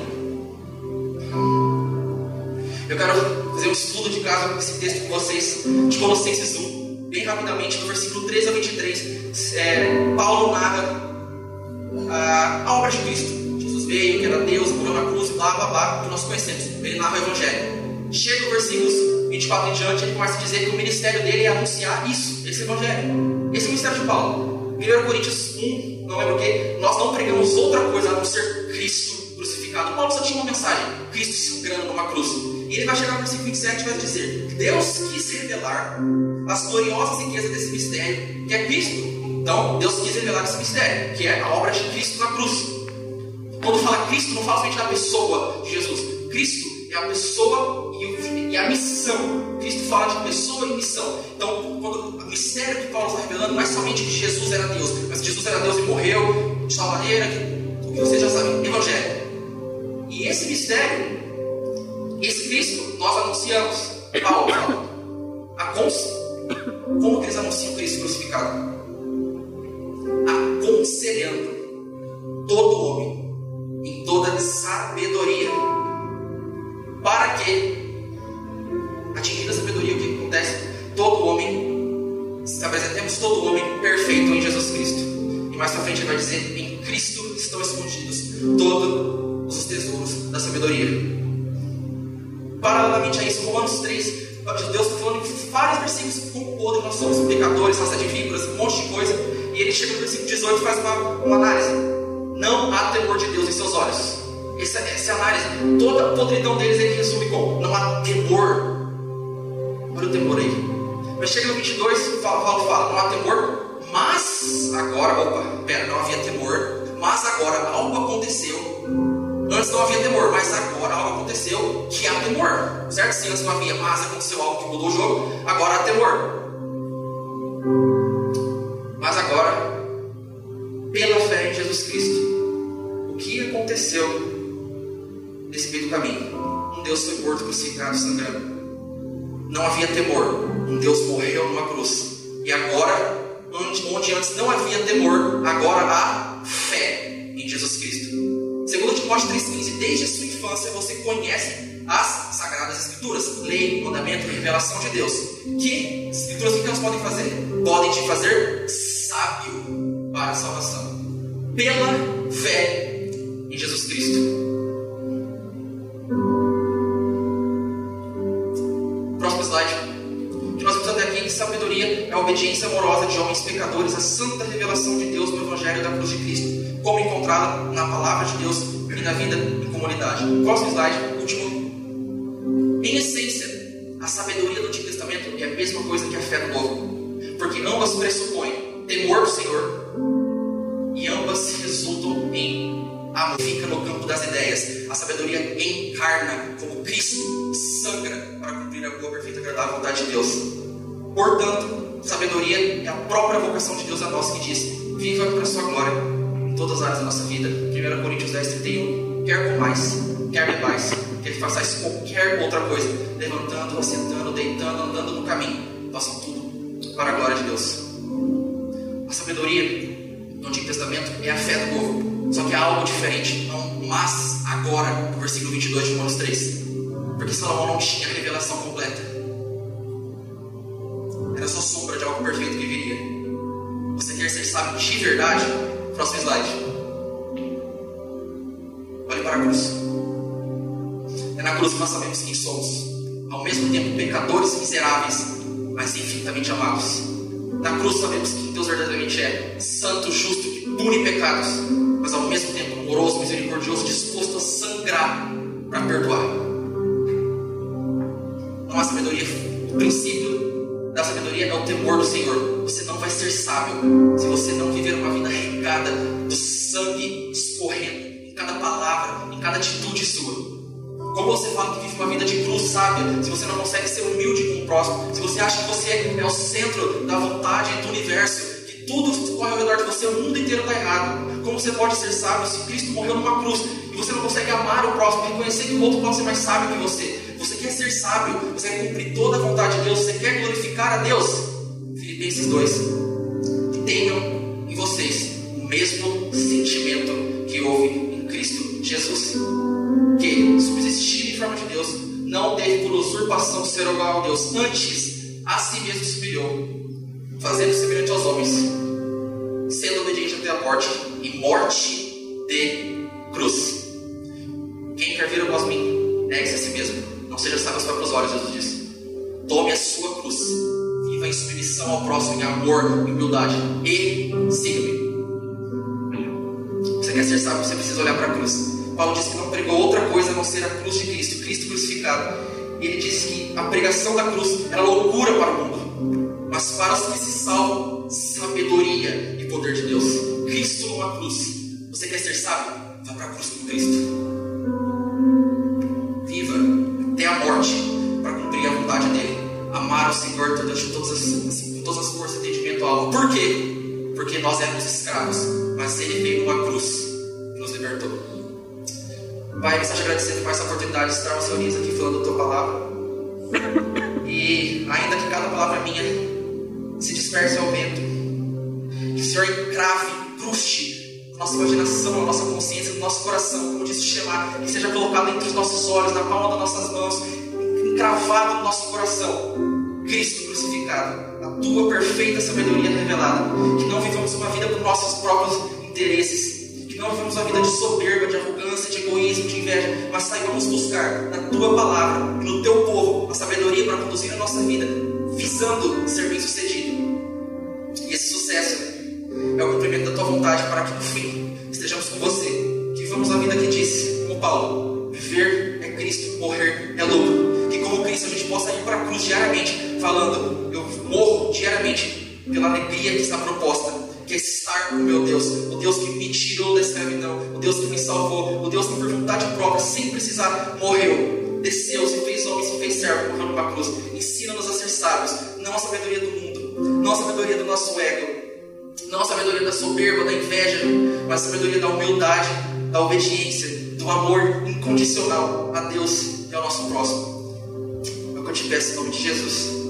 Eu quero fazer um estudo de casa com esse texto com vocês, de Colossenses 1 bem rapidamente, no versículo 13 a 23, é, Paulo narra a, a obra de Cristo. Jesus veio, que era Deus, morreu na cruz, blá blá blá, que nós conhecemos. Ele narra o Evangelho. Chega o versículos 24 em diante, ele começa a dizer que o ministério dele é anunciar isso, esse Evangelho. Esse é o ministério de Paulo. 1 Coríntios 1, não lembro o que, nós não pregamos outra coisa a não ser Cristo crucificado. Paulo só tinha uma mensagem: Cristo sangrando numa cruz. E ele vai chegar no versículo 27 e vai dizer: Deus quis revelar as gloriosas riquezas desse mistério, que é Cristo. Então, Deus quis revelar esse mistério, que é a obra de Cristo na cruz. Quando fala Cristo, não fala somente da pessoa de Jesus. Cristo é a pessoa e a missão. Cristo fala de pessoa e missão. Então, quando o mistério que Paulo está revelando não é somente que Jesus era Deus, mas Jesus era Deus e morreu de tal maneira que, que vocês já sabem, Evangelho. E esse mistério, esse Cristo, nós anunciamos. Paulo fala, a como que eles anunciam Cristo crucificado? Aconselhando todo homem em toda sabedoria. Para que, atingindo a sabedoria, o que acontece? Todo homem, se apresentemos todo homem perfeito em Jesus Cristo. E mais para frente ele vai dizer: em Cristo estão escondidos todos os tesouros da sabedoria. Paralelamente a isso, Romanos 3 Deus está falando em vários versículos como podre nós somos pecadores, raça de víboras, um monte de coisa. E ele chega no versículo 18 e faz uma, uma análise. Não há temor de Deus em seus olhos. Essa, essa é análise. Toda a podridão deles ele resume como: não há temor. Olha o temor aí. Mas chega no 22, Paulo fala: não há temor, mas agora, opa, pera, não havia temor, mas agora algo aconteceu Antes não havia temor, mas agora algo aconteceu que há temor. Certo? Se antes não havia, mas aconteceu algo que mudou o jogo, agora há temor. Mas agora, pela fé em Jesus Cristo, o que aconteceu nesse meio do caminho? Um Deus foi morto, crucificado, sangrando. Não havia temor. Um Deus morreu numa cruz. E agora, onde, antes não havia temor, agora há fé Segundo Timóteo 3,15, desde a sua infância você conhece as Sagradas Escrituras, lei, mandamento, revelação de Deus. Que escrituras que elas podem fazer? Podem te fazer sábio para a salvação. Pela fé em Jesus Cristo. Próximo slide. O que nós vimos até aqui é sabedoria é a obediência amorosa de homens pecadores à santa revelação de Deus no Evangelho da cruz de Cristo, como encontrada na palavra de Deus e na vida em comunidade. Próximo slide, último. Em essência, a sabedoria do Antigo Testamento é a mesma coisa que a fé do Novo, porque ambas pressupõem temor do Senhor e ambas resultam em amor. Fica no campo das ideias. A sabedoria encarna como Cristo sangra para cumprir a boa, perfeita e agradável vontade de Deus. Portanto, sabedoria é a própria vocação de Deus a nós que diz: viva para a sua glória todas as áreas da nossa vida. 1 Coríntios 10, 31. Quer mais, quer bebais, quer façais qualquer outra coisa, levantando, assentando, deitando, andando no caminho, façam tudo para a glória de Deus. A sabedoria no Antigo Testamento é a fé do povo, só que é algo diferente. Não, mas agora, no versículo 22 de Romanos 3, porque Salomão não tinha a revelação completa. Era só sombra de algo perfeito que viria. Você quer ser sábio de verdade? Próximo slide. Olhe para a cruz. É na cruz que nós sabemos quem somos. Ao mesmo tempo, pecadores miseráveis, mas infinitamente amados. Na cruz sabemos que Deus verdadeiramente é santo, justo, que pune pecados, mas ao mesmo tempo amoroso, misericordioso, disposto a sangrar para perdoar. Não há sabedoria. O princípio da sabedoria é o temor do Senhor. Você não vai ser sábio se você não viver uma vida regada do sangue escorrendo em cada palavra, em cada atitude sua. Como você fala que vive uma vida de cruz sábia, se você não consegue ser humilde com o próximo, se você acha que você é o centro da vontade do universo, que tudo corre ao redor de você, o mundo inteiro está errado. Como você pode ser sábio se Cristo morreu numa cruz e você não consegue amar o próximo, reconhecer que o outro pode ser mais sábio que você? Você quer ser sábio, você quer cumprir toda a vontade de Deus, você quer glorificar a Deus? Filipenses 2. Que tenham em vocês o mesmo sentimento que houve em Cristo Jesus que, subsistir em forma de Deus, não teve por usurpação ser igual a Deus, antes a si mesmo se humilhou, fazendo semelhante aos homens, sendo obediente até a morte e morte de cruz. Quem quer vir após mim, negue-se a si mesmo, não seja sábio aos próprios olhos, Jesus disse. Tome a sua cruz, submissão ao próximo, em amor, em humildade, e siga-me. Você quer ser sábio, você precisa olhar para a cruz. Paulo diz que não pregou outra coisa a não ser a cruz de Cristo, Cristo crucificado. E ele diz que a pregação da cruz era loucura para o mundo, mas para os que se salvam, sabedoria e poder de Deus. Cristo numa cruz. Você quer ser sábio? Vá para a cruz com Cristo. Senhor todas, todas as, com todas as forças de entendimento alvo. Por quê? Porque nós éramos escravos, mas ele veio numa cruz e nos libertou. Pai, eu te agradecendo por essa oportunidade de estarmos reunidos aqui falando a tua palavra. E ainda que cada palavra minha se disperse ao vento, que o Senhor encrave, cruste a nossa imaginação, a nossa consciência, o nosso coração, como disse Shema, que seja colocado entre os nossos olhos, na palma das nossas mãos, encravado no nosso coração. Cristo crucificado, a tua perfeita sabedoria revelada. Que não vivamos uma vida por nossos próprios interesses, que não vivamos uma vida de soberba, de arrogância, de egoísmo, de inveja, mas saibamos buscar na tua palavra e no teu povo a sabedoria para conduzir a nossa vida, visando ser bem sucedido. E esse sucesso é o cumprimento da tua vontade para que no fim estejamos com você, que vivamos a vida que disse, como Paulo: viver é Cristo, morrer é lucro. Que como Cristo a gente possa ir para a cruz diariamente, falando: eu morro diariamente pela alegria que está proposta que é estar com meu Deus, o Deus que me tirou da escravidão, o Deus que me salvou, o Deus que por vontade própria, sem precisar, morreu, desceu, se fez homem, se fez servo, morreu numa cruz. Ensina-nos a ser sábios, não a sabedoria do mundo, não a sabedoria do nosso ego, não a sabedoria da soberba, da inveja, mas a sabedoria da humildade, da obediência, do amor incondicional a Deus e ao nosso próximo. Eu te peço em nome de Jesus.